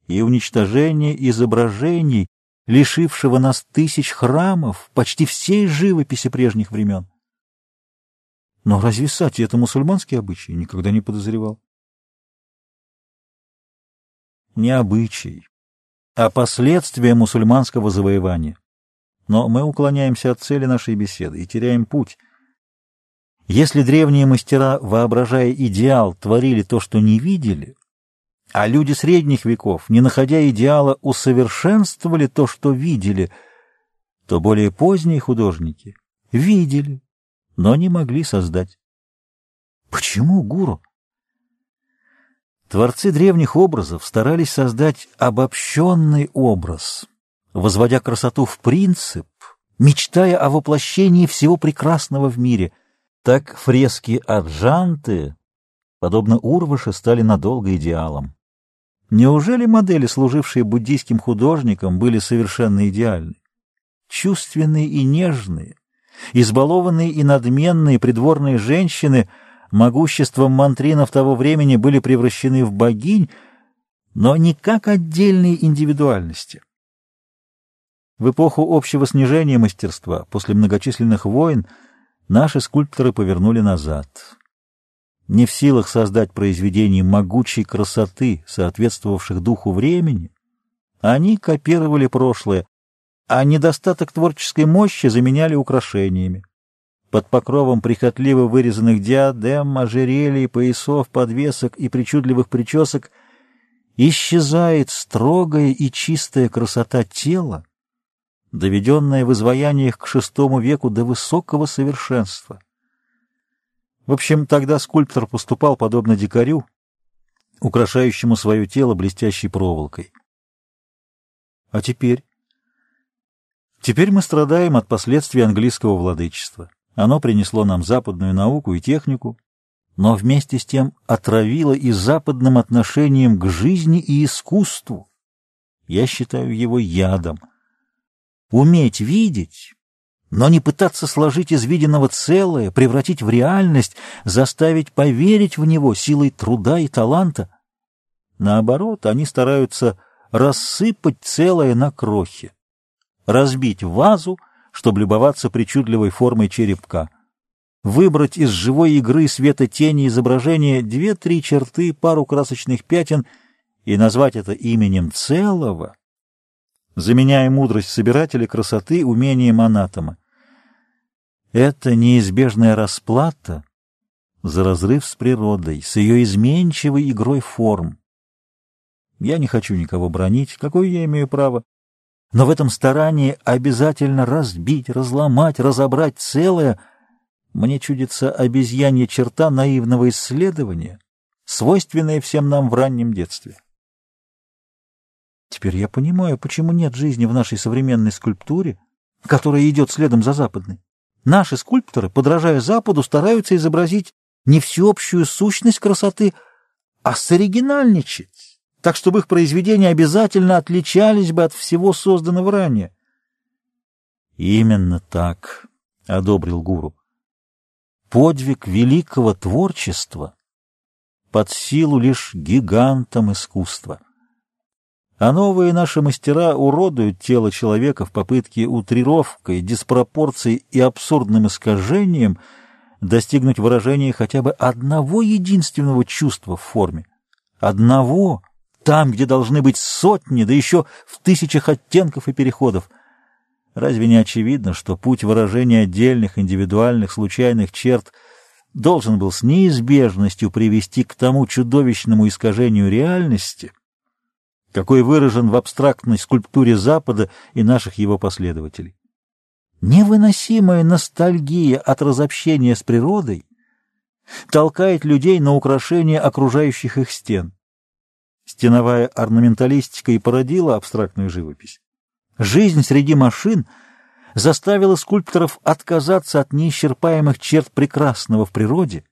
и уничтожение изображений, лишившего нас тысяч храмов, почти всей живописи прежних времен. Но разве сати — это мусульманский обычай? Никогда не подозревал. Не обычай, а последствия мусульманского завоевания. Но мы уклоняемся от цели нашей беседы и теряем путь. Если древние мастера, воображая идеал, творили то, что не видели, а люди средних веков, не находя идеала, усовершенствовали то, что видели, то более поздние художники видели, но не могли создать. Почему, гуру? Творцы древних образов старались создать обобщенный образ, возводя красоту в принцип, мечтая о воплощении всего прекрасного в мире. Так фрески Аджанты, подобно Урваше, стали надолго идеалом. Неужели модели, служившие буддийским художникам, были совершенно идеальны? Чувственные и нежные, избалованные и надменные придворные женщины — могуществом мантринов того времени были превращены в богинь, но не как отдельные индивидуальности. В эпоху общего снижения мастерства, после многочисленных войн, наши скульпторы повернули назад. не в силах создать произведений могучей красоты, соответствовавших духу времени, они копировали прошлое, а недостаток творческой мощи заменяли украшениями. Под покровом прихотливо вырезанных диадем, ожерелий, поясов, подвесок и причудливых причесок исчезает строгая и чистая красота тела, доведенная в изваяниях к шестому веку до высокого совершенства. В общем, тогда скульптор поступал подобно дикарю, украшающему свое тело блестящей проволокой. А теперь? Теперь мы страдаем от последствий английского владычества. Оно принесло нам западную науку и технику, но вместе с тем отравило и западным отношением к жизни и искусству. Я считаю его ядом. Уметь видеть но не пытаться сложить из виденного целое, превратить в реальность, заставить поверить в него силой труда и таланта. Наоборот, они стараются рассыпать целое на крохи, разбить вазу, чтобы любоваться причудливой формой черепка, выбрать из живой игры света тени изображения две-три черты, пару красочных пятен и назвать это именем целого, заменяя мудрость собирателя красоты умением анатома. Это неизбежная расплата за разрыв с природой, с ее изменчивой игрой форм. Я не хочу никого бронить, какое я имею право, но в этом старании обязательно разбить, разломать, разобрать целое, мне чудится обезьянья черта наивного исследования, свойственная всем нам в раннем детстве. Теперь я понимаю, почему нет жизни в нашей современной скульптуре, которая идет следом за западной. Наши скульпторы, подражая Западу, стараются изобразить не всеобщую сущность красоты, а соригинальничать, так чтобы их произведения обязательно отличались бы от всего созданного ранее. «Именно так», — одобрил гуру. «Подвиг великого творчества под силу лишь гигантам искусства». А новые наши мастера уродуют тело человека в попытке утрировкой, диспропорцией и абсурдным искажением достигнуть выражения хотя бы одного единственного чувства в форме. Одного, там, где должны быть сотни, да еще в тысячах оттенков и переходов. Разве не очевидно, что путь выражения отдельных, индивидуальных, случайных черт должен был с неизбежностью привести к тому чудовищному искажению реальности, какой выражен в абстрактной скульптуре Запада и наших его последователей. Невыносимая ностальгия от разобщения с природой толкает людей на украшение окружающих их стен. Стеновая орнаменталистика и породила абстрактную живопись. Жизнь среди машин заставила скульпторов отказаться от неисчерпаемых черт прекрасного в природе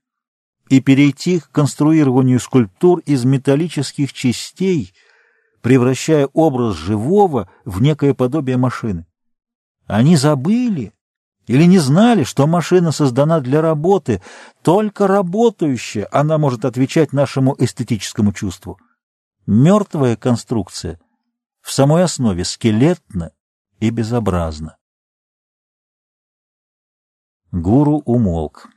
и перейти к конструированию скульптур из металлических частей — превращая образ живого в некое подобие машины. Они забыли или не знали, что машина создана для работы, только работающая она может отвечать нашему эстетическому чувству. Мертвая конструкция в самой основе скелетна и безобразна. Гуру умолк.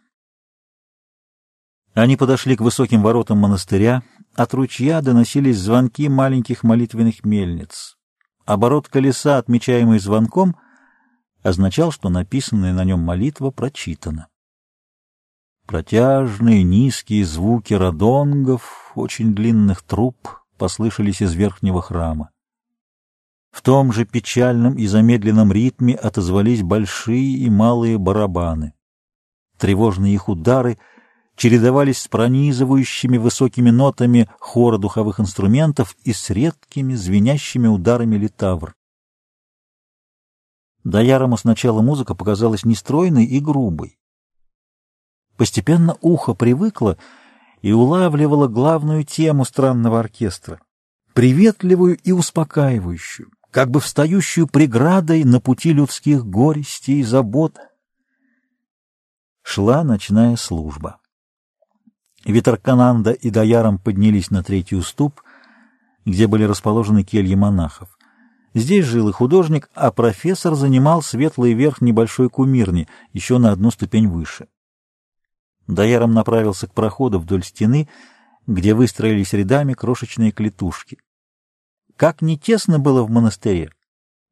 Они подошли к высоким воротам монастыря, от ручья доносились звонки маленьких молитвенных мельниц. Оборот колеса, отмечаемый звонком, означал, что написанная на нем молитва прочитана. Протяжные низкие звуки радонгов, очень длинных труб, послышались из верхнего храма. В том же печальном и замедленном ритме отозвались большие и малые барабаны. Тревожные их удары — чередовались с пронизывающими высокими нотами хора духовых инструментов и с редкими звенящими ударами литавр. Даярому сначала музыка показалась нестройной и грубой. Постепенно ухо привыкло и улавливало главную тему странного оркестра, приветливую и успокаивающую, как бы встающую преградой на пути людских горестей и забот. Шла ночная служба. Витеркананда и Даяром поднялись на третий уступ, где были расположены кельи монахов. Здесь жил и художник, а профессор занимал светлый верх небольшой кумирни, еще на одну ступень выше. Даяром направился к проходу вдоль стены, где выстроились рядами крошечные клетушки. Как не тесно было в монастыре,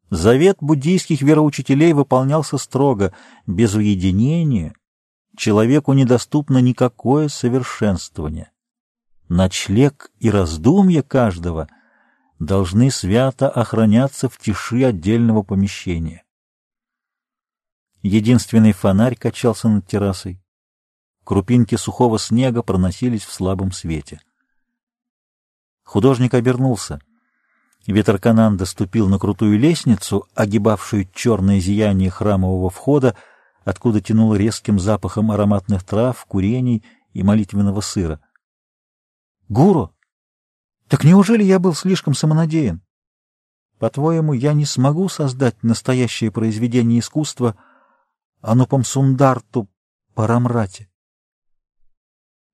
завет буддийских вероучителей выполнялся строго, без уединения, человеку недоступно никакое совершенствование. Ночлег и раздумья каждого должны свято охраняться в тиши отдельного помещения. Единственный фонарь качался над террасой. Крупинки сухого снега проносились в слабом свете. Художник обернулся. Ветеркананда ступил на крутую лестницу, огибавшую черное зияние храмового входа, откуда тянуло резким запахом ароматных трав, курений и молитвенного сыра. «Гуру, так неужели я был слишком самонадеян? По-твоему, я не смогу создать настоящее произведение искусства Анупам Сундарту Парамрате?»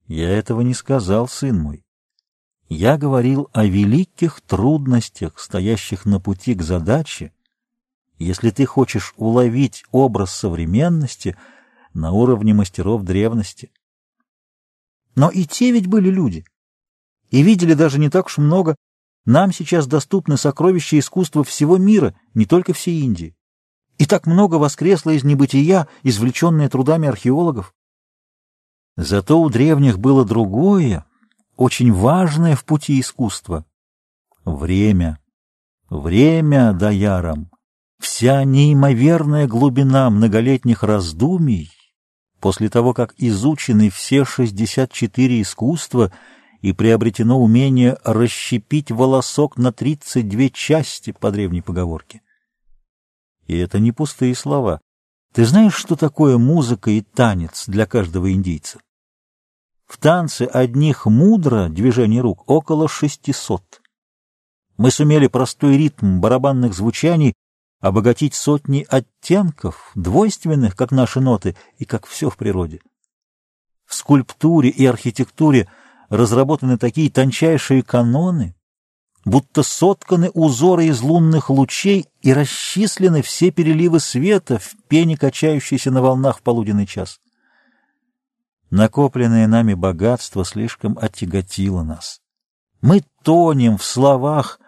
Я этого не сказал, сын мой. Я говорил о великих трудностях, стоящих на пути к задаче, если ты хочешь уловить образ современности на уровне мастеров древности. Но и те ведь были люди, и видели даже не так уж много. Нам сейчас доступны сокровища искусства всего мира, не только всей Индии. И так много воскресло из небытия, извлеченное трудами археологов. Зато у древних было другое, очень важное в пути искусства — время. Время даярам, вся неимоверная глубина многолетних раздумий, после того, как изучены все 64 искусства и приобретено умение расщепить волосок на 32 части по древней поговорке. И это не пустые слова. Ты знаешь, что такое музыка и танец для каждого индийца? В танце одних мудро движений рук около шестисот. Мы сумели простой ритм барабанных звучаний обогатить сотни оттенков, двойственных, как наши ноты, и как все в природе. В скульптуре и архитектуре разработаны такие тончайшие каноны, будто сотканы узоры из лунных лучей и расчислены все переливы света в пене, качающейся на волнах в полуденный час. Накопленное нами богатство слишком оттяготило нас. Мы тонем в словах,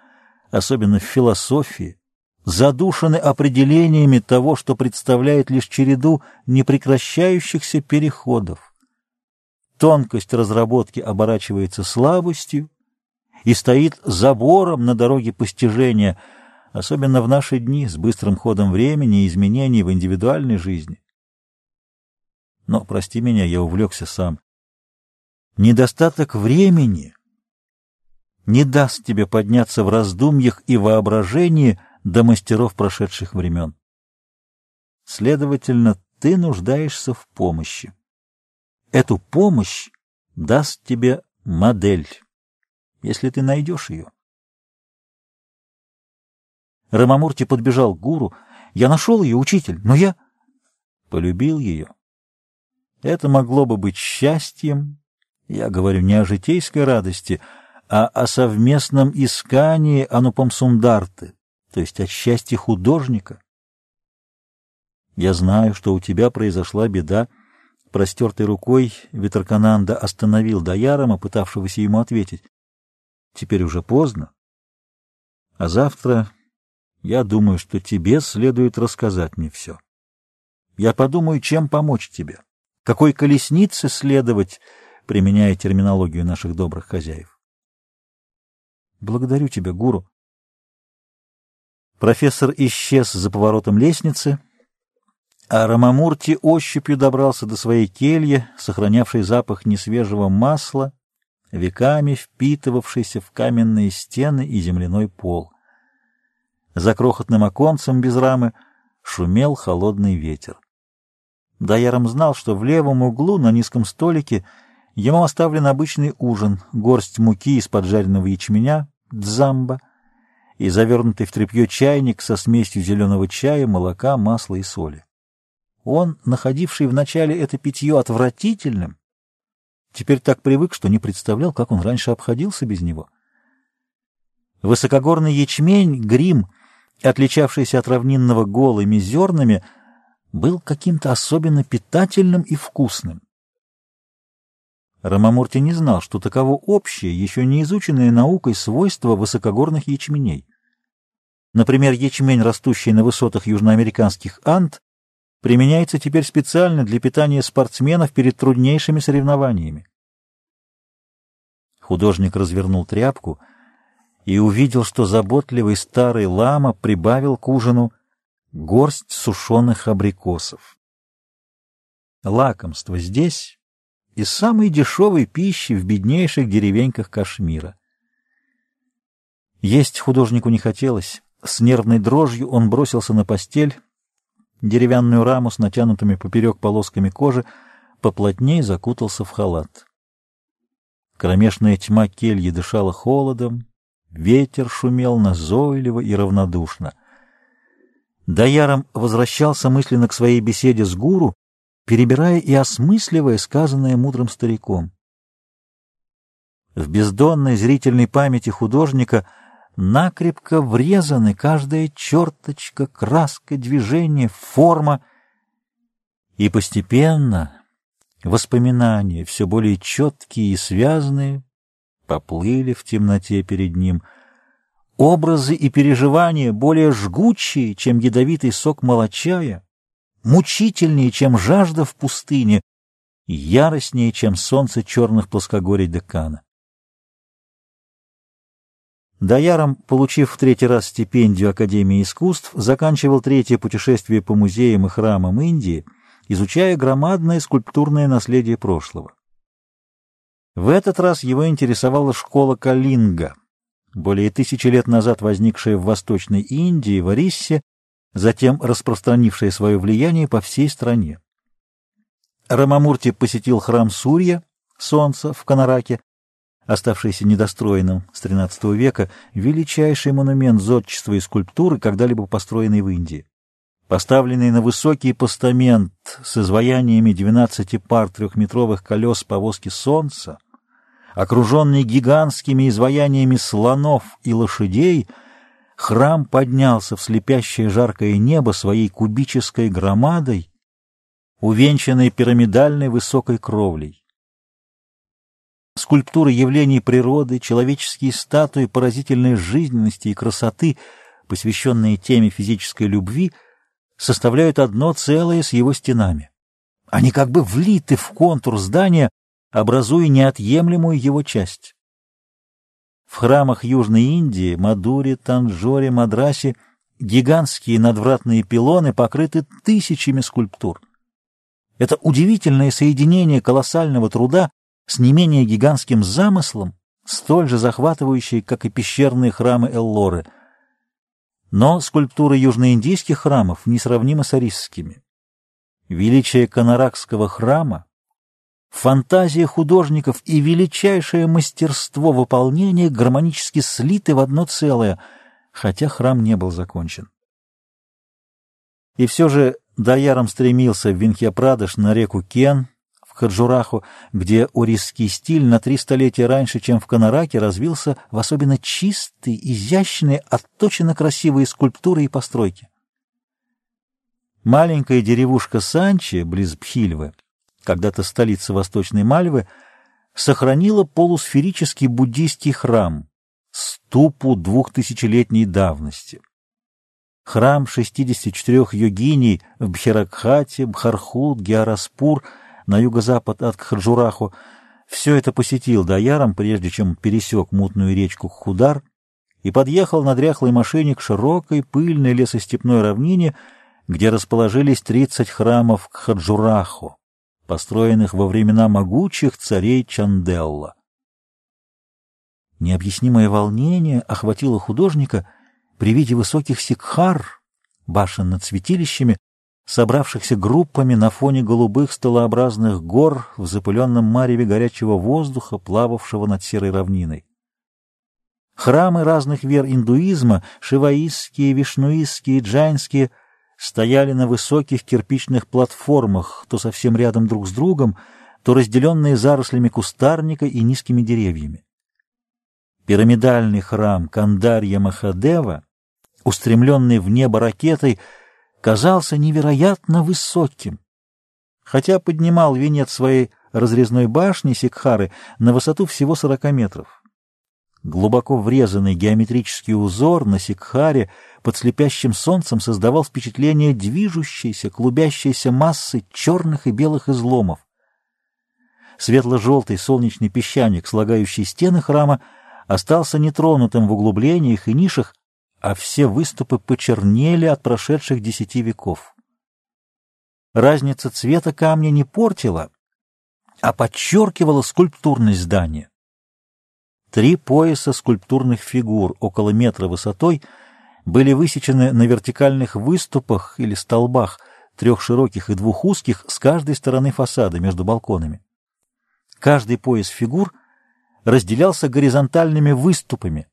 особенно в философии, задушены определениями того, что представляет лишь череду непрекращающихся переходов. Тонкость разработки оборачивается слабостью и стоит забором на дороге постижения, особенно в наши дни с быстрым ходом времени и изменений в индивидуальной жизни. Но, прости меня, я увлекся сам. Недостаток времени не даст тебе подняться в раздумьях и воображении до мастеров прошедших времен. Следовательно, ты нуждаешься в помощи. Эту помощь даст тебе модель, если ты найдешь ее. Рамамурти подбежал к гуру. Я нашел ее, учитель, но я полюбил ее. Это могло бы быть счастьем, я говорю не о житейской радости, а о совместном искании анупамсундарты, то есть от счастья художника. Я знаю, что у тебя произошла беда. Простертой рукой Витеркананда остановил Даярома, пытавшегося ему ответить. Теперь уже поздно. А завтра я думаю, что тебе следует рассказать мне все. Я подумаю, чем помочь тебе какой колеснице следовать, применяя терминологию наших добрых хозяев. Благодарю тебя, гуру. Профессор исчез за поворотом лестницы, а Рамамурти ощупью добрался до своей кельи, сохранявшей запах несвежего масла, веками впитывавшийся в каменные стены и земляной пол. За крохотным оконцем без рамы шумел холодный ветер. Даяром знал, что в левом углу на низком столике ему оставлен обычный ужин, горсть муки из поджаренного ячменя, дзамба и завернутый в тряпье чайник со смесью зеленого чая, молока, масла и соли. Он, находивший вначале это питье отвратительным, теперь так привык, что не представлял, как он раньше обходился без него. Высокогорный ячмень, грим, отличавшийся от равнинного голыми зернами, был каким-то особенно питательным и вкусным. Рамамурти не знал, что таково общее, еще не изученное наукой свойство высокогорных ячменей. Например, ячмень, растущий на высотах южноамериканских Анд, применяется теперь специально для питания спортсменов перед труднейшими соревнованиями. Художник развернул тряпку и увидел, что заботливый старый лама прибавил к ужину горсть сушеных абрикосов. Лакомство здесь из самой дешевой пищи в беднейших деревеньках Кашмира. Есть художнику не хотелось. С нервной дрожью он бросился на постель, деревянную раму с натянутыми поперек полосками кожи, поплотнее закутался в халат. Кромешная тьма кельи дышала холодом, ветер шумел назойливо и равнодушно. Даяром возвращался мысленно к своей беседе с гуру, перебирая и осмысливая сказанное мудрым стариком. В бездонной зрительной памяти художника накрепко врезаны каждая черточка, краска, движение, форма, и постепенно Воспоминания, все более четкие и связанные, поплыли в темноте перед ним. Образы и переживания более жгучие, чем ядовитый сок молочая, мучительнее, чем жажда в пустыне, яростнее, чем солнце черных плоскогорий Декана. Даяром, получив в третий раз стипендию Академии искусств, заканчивал третье путешествие по музеям и храмам Индии — изучая громадное скульптурное наследие прошлого. В этот раз его интересовала школа Калинга, более тысячи лет назад возникшая в Восточной Индии, в Ориссе, затем распространившая свое влияние по всей стране. Рамамурти посетил храм Сурья, Солнца, в Канараке, оставшийся недостроенным с XIII века, величайший монумент зодчества и скульптуры, когда-либо построенный в Индии поставленный на высокий постамент с изваяниями двенадцати пар трехметровых колес повозки солнца, окруженный гигантскими изваяниями слонов и лошадей, храм поднялся в слепящее жаркое небо своей кубической громадой, увенчанной пирамидальной высокой кровлей. Скульптуры явлений природы, человеческие статуи поразительной жизненности и красоты, посвященные теме физической любви — составляют одно целое с его стенами. Они как бы влиты в контур здания, образуя неотъемлемую его часть. В храмах Южной Индии, Мадуре, Танжоре, Мадрасе гигантские надвратные пилоны покрыты тысячами скульптур. Это удивительное соединение колоссального труда с не менее гигантским замыслом, столь же захватывающий, как и пещерные храмы Эллоры — но скульптуры южноиндийских храмов несравнимы с арисскими. Величие Канаракского храма, фантазия художников и величайшее мастерство выполнения гармонически слиты в одно целое, хотя храм не был закончен. И все же Даяром стремился в Винхья-Прадеш на реку Кен, Хаджураху, где урисский стиль на три столетия раньше, чем в Канараке, развился в особенно чистые, изящные, отточенно красивые скульптуры и постройки. Маленькая деревушка Санчи, близ Пхильвы, когда-то столица Восточной Мальвы, сохранила полусферический буддийский храм, ступу двухтысячелетней давности. Храм 64 йогиней в Бхиракхате, Бхархут, Геараспур — на юго-запад от Кхаджураху. Все это посетил Даяром, прежде чем пересек мутную речку Худар и подъехал на дряхлой машине к широкой пыльной лесостепной равнине, где расположились тридцать храмов Кхаджураху, построенных во времена могучих царей Чанделла. Необъяснимое волнение охватило художника при виде высоких сикхар, башен над святилищами, собравшихся группами на фоне голубых столообразных гор в запыленном мареве горячего воздуха, плававшего над серой равниной. Храмы разных вер индуизма, шиваистские, вишнуистские, джайнские, стояли на высоких кирпичных платформах, то совсем рядом друг с другом, то разделенные зарослями кустарника и низкими деревьями. Пирамидальный храм Кандарья Махадева, устремленный в небо ракетой, казался невероятно высоким. Хотя поднимал венец своей разрезной башни Сикхары на высоту всего 40 метров. Глубоко врезанный геометрический узор на Сикхаре под слепящим солнцем создавал впечатление движущейся, клубящейся массы черных и белых изломов. Светло-желтый солнечный песчаник, слагающий стены храма, остался нетронутым в углублениях и нишах, а все выступы почернели от прошедших десяти веков. Разница цвета камня не портила, а подчеркивала скульптурность здания. Три пояса скульптурных фигур около метра высотой были высечены на вертикальных выступах или столбах, трех широких и двух узких, с каждой стороны фасада между балконами. Каждый пояс фигур разделялся горизонтальными выступами,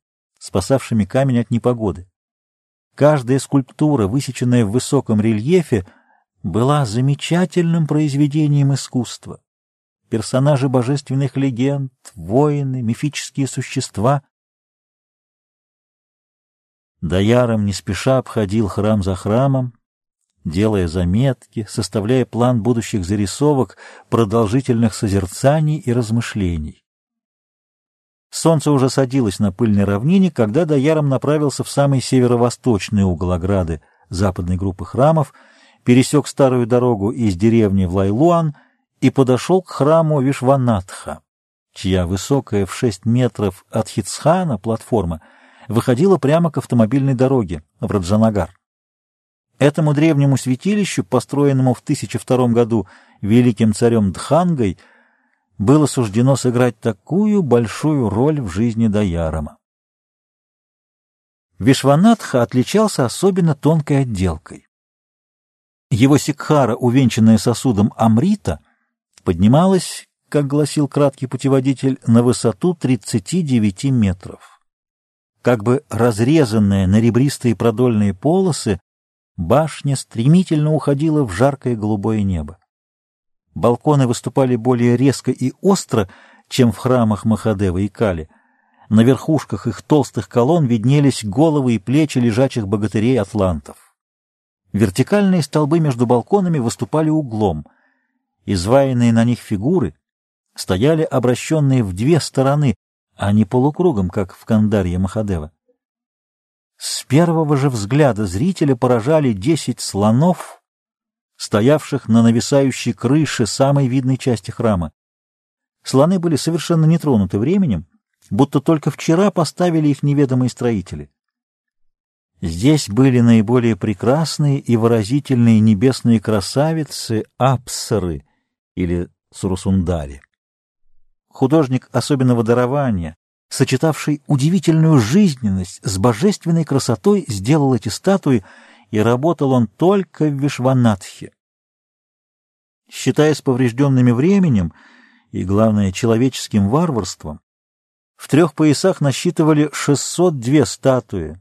спасавшими камень от непогоды. Каждая скульптура, высеченная в высоком рельефе, была замечательным произведением искусства. Персонажи божественных легенд, воины, мифические существа. Даяром не спеша обходил храм за храмом, делая заметки, составляя план будущих зарисовок, продолжительных созерцаний и размышлений. Солнце уже садилось на пыльной равнине, когда Даяром направился в самый северо-восточный угол ограды западной группы храмов, пересек старую дорогу из деревни в Лайлуан и подошел к храму Вишванатха, чья высокая в шесть метров от Хицхана платформа выходила прямо к автомобильной дороге в Раджанагар. Этому древнему святилищу, построенному в 1002 году великим царем Дхангой, было суждено сыграть такую большую роль в жизни Даярома. Вишванатха отличался особенно тонкой отделкой. Его сикхара, увенчанная сосудом амрита, поднималась, как гласил краткий путеводитель, на высоту 39 метров. Как бы разрезанная на ребристые продольные полосы, башня стремительно уходила в жаркое голубое небо. Балконы выступали более резко и остро, чем в храмах Махадева и Кали. На верхушках их толстых колонн виднелись головы и плечи лежачих богатырей-атлантов. Вертикальные столбы между балконами выступали углом. Изваянные на них фигуры стояли обращенные в две стороны, а не полукругом, как в Кандарье Махадева. С первого же взгляда зрителя поражали десять слонов стоявших на нависающей крыше самой видной части храма. Слоны были совершенно не тронуты временем, будто только вчера поставили их неведомые строители. Здесь были наиболее прекрасные и выразительные небесные красавицы Апсары или Сурусундари. Художник особенного дарования, сочетавший удивительную жизненность с божественной красотой, сделал эти статуи — и работал он только в Вишванатхе. Считаясь поврежденными временем и, главное, человеческим варварством, в трех поясах насчитывали 602 статуи,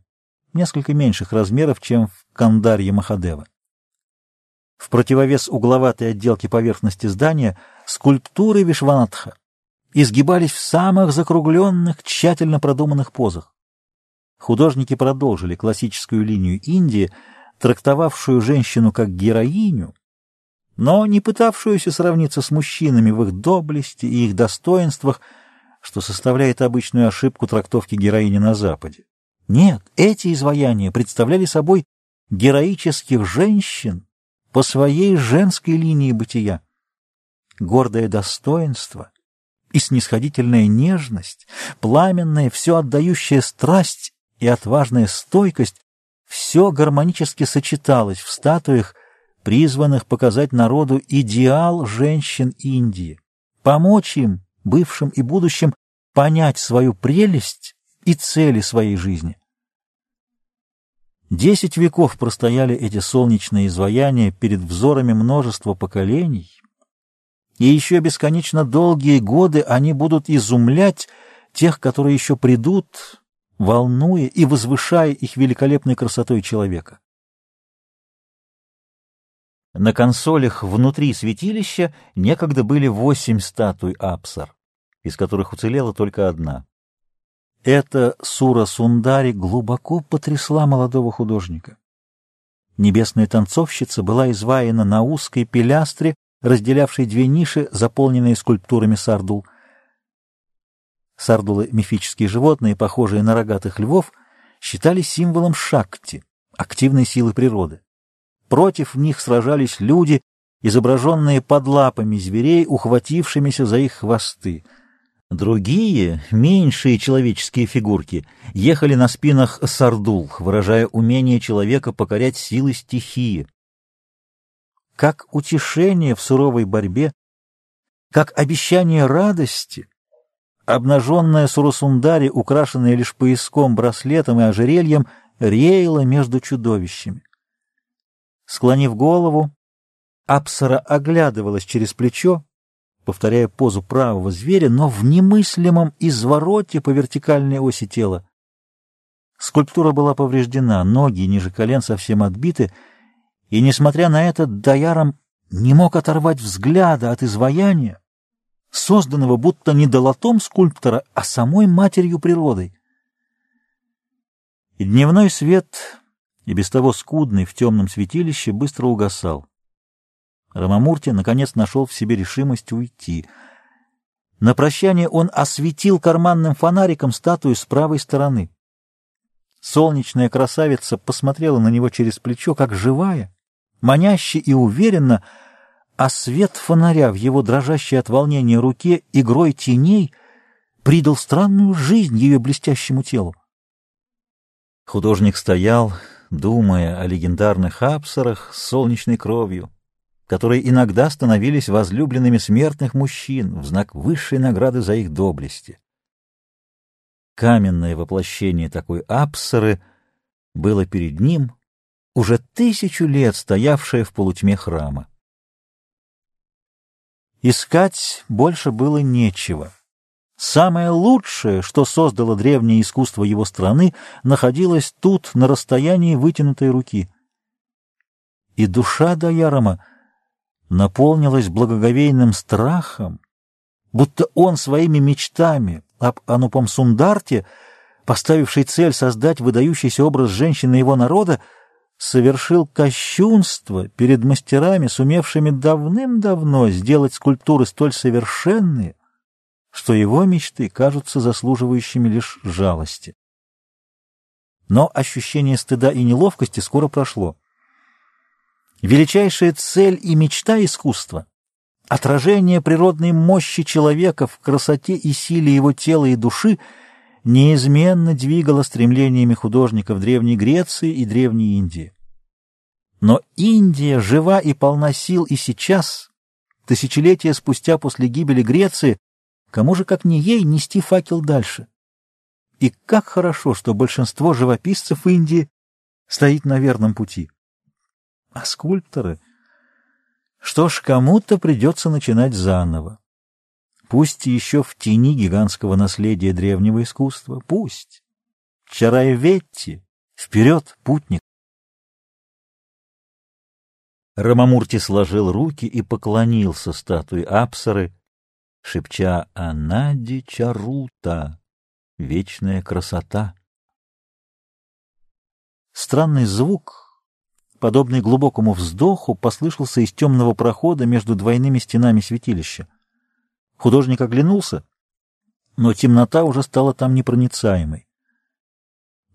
несколько меньших размеров, чем в Кандарье Махадева. В противовес угловатой отделке поверхности здания скульптуры Вишванатха изгибались в самых закругленных, тщательно продуманных позах. Художники продолжили классическую линию Индии — трактовавшую женщину как героиню, но не пытавшуюся сравниться с мужчинами в их доблести и их достоинствах, что составляет обычную ошибку трактовки героини на Западе. Нет, эти изваяния представляли собой героических женщин по своей женской линии бытия. Гордое достоинство и снисходительная нежность, пламенная, все отдающая страсть и отважная стойкость все гармонически сочеталось в статуях, призванных показать народу идеал женщин Индии, помочь им, бывшим и будущим, понять свою прелесть и цели своей жизни. Десять веков простояли эти солнечные изваяния перед взорами множества поколений, и еще бесконечно долгие годы они будут изумлять тех, которые еще придут, волнуя и возвышая их великолепной красотой человека. На консолях внутри святилища некогда были восемь статуй Апсар, из которых уцелела только одна. Эта Сура Сундари глубоко потрясла молодого художника. Небесная танцовщица была изваяна на узкой пилястре разделявшей две ниши, заполненные скульптурами сардул. Сардулы — мифические животные, похожие на рогатых львов, считались символом шакти, активной силы природы. Против них сражались люди, изображенные под лапами зверей, ухватившимися за их хвосты. Другие, меньшие человеческие фигурки, ехали на спинах сардул, выражая умение человека покорять силы стихии. Как утешение в суровой борьбе, как обещание радости, обнаженная Сурасундари, украшенная лишь пояском, браслетом и ожерельем, реяла между чудовищами. Склонив голову, Апсара оглядывалась через плечо, повторяя позу правого зверя, но в немыслимом извороте по вертикальной оси тела. Скульптура была повреждена, ноги ниже колен совсем отбиты, и, несмотря на это, Даяром не мог оторвать взгляда от изваяния, созданного будто не долотом скульптора, а самой матерью природой. И дневной свет, и без того скудный в темном святилище, быстро угасал. Рамамурти наконец нашел в себе решимость уйти. На прощание он осветил карманным фонариком статую с правой стороны. Солнечная красавица посмотрела на него через плечо, как живая, маняще и уверенно, а свет фонаря в его дрожащей от волнения руке игрой теней придал странную жизнь ее блестящему телу. Художник стоял, думая о легендарных апсарах с солнечной кровью, которые иногда становились возлюбленными смертных мужчин в знак высшей награды за их доблести. Каменное воплощение такой апсары было перед ним, уже тысячу лет стоявшее в полутьме храма. Искать больше было нечего. Самое лучшее, что создало древнее искусство его страны, находилось тут, на расстоянии вытянутой руки. И душа Даярома наполнилась благоговейным страхом, будто он своими мечтами об Анупам Сундарте, поставивший цель создать выдающийся образ женщины его народа, совершил кощунство перед мастерами, сумевшими давным-давно сделать скульптуры столь совершенные, что его мечты кажутся заслуживающими лишь жалости. Но ощущение стыда и неловкости скоро прошло. Величайшая цель и мечта искусства — отражение природной мощи человека в красоте и силе его тела и души — неизменно двигало стремлениями художников Древней Греции и Древней Индии. Но Индия жива и полна сил и сейчас, тысячелетия спустя после гибели Греции, кому же, как не ей, нести факел дальше? И как хорошо, что большинство живописцев Индии стоит на верном пути. А скульпторы? Что ж, кому-то придется начинать заново. Пусть еще в тени гигантского наследия древнего искусства. Пусть. Чарайветти. Вперед, путник. Рамамурти сложил руки и поклонился статуе Апсары, шепча «Анади Чарута» — вечная красота. Странный звук — подобный глубокому вздоху, послышался из темного прохода между двойными стенами святилища. Художник оглянулся, но темнота уже стала там непроницаемой.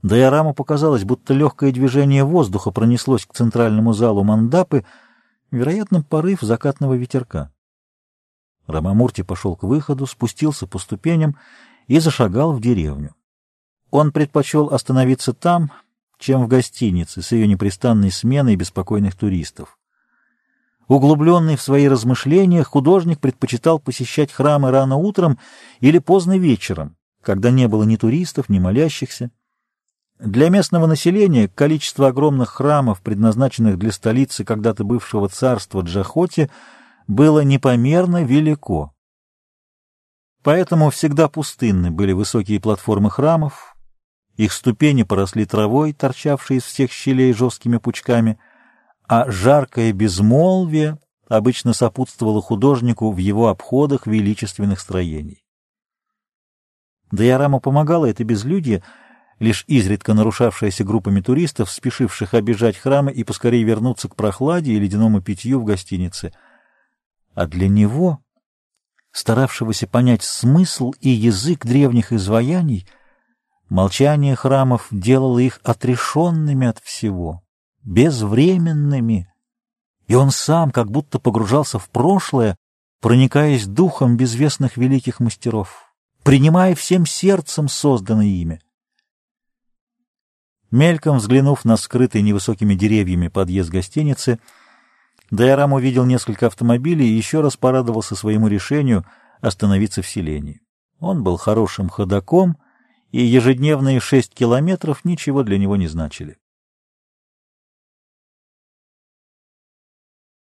Дайораму показалось, будто легкое движение воздуха пронеслось к центральному залу мандапы, вероятно, порыв закатного ветерка. Рамамурти пошел к выходу, спустился по ступеням и зашагал в деревню. Он предпочел остановиться там, чем в гостинице с ее непрестанной сменой беспокойных туристов. Углубленный в свои размышления, художник предпочитал посещать храмы рано утром или поздно вечером, когда не было ни туристов, ни молящихся. Для местного населения количество огромных храмов, предназначенных для столицы когда-то бывшего царства Джахоти, было непомерно велико. Поэтому всегда пустынны были высокие платформы храмов, их ступени поросли травой, торчавшей из всех щелей жесткими пучками, а жаркое безмолвие обычно сопутствовало художнику в его обходах величественных строений. Дайорама помогала это безлюдье, лишь изредка нарушавшееся группами туристов, спешивших обижать храмы и поскорее вернуться к прохладе и ледяному питью в гостинице. А для него, старавшегося понять смысл и язык древних изваяний, молчание храмов делало их отрешенными от всего, безвременными, и он сам как будто погружался в прошлое, проникаясь духом безвестных великих мастеров, принимая всем сердцем созданное ими. Мельком взглянув на скрытый невысокими деревьями подъезд гостиницы, Дайрам увидел несколько автомобилей и еще раз порадовался своему решению остановиться в селении. Он был хорошим ходаком, и ежедневные шесть километров ничего для него не значили.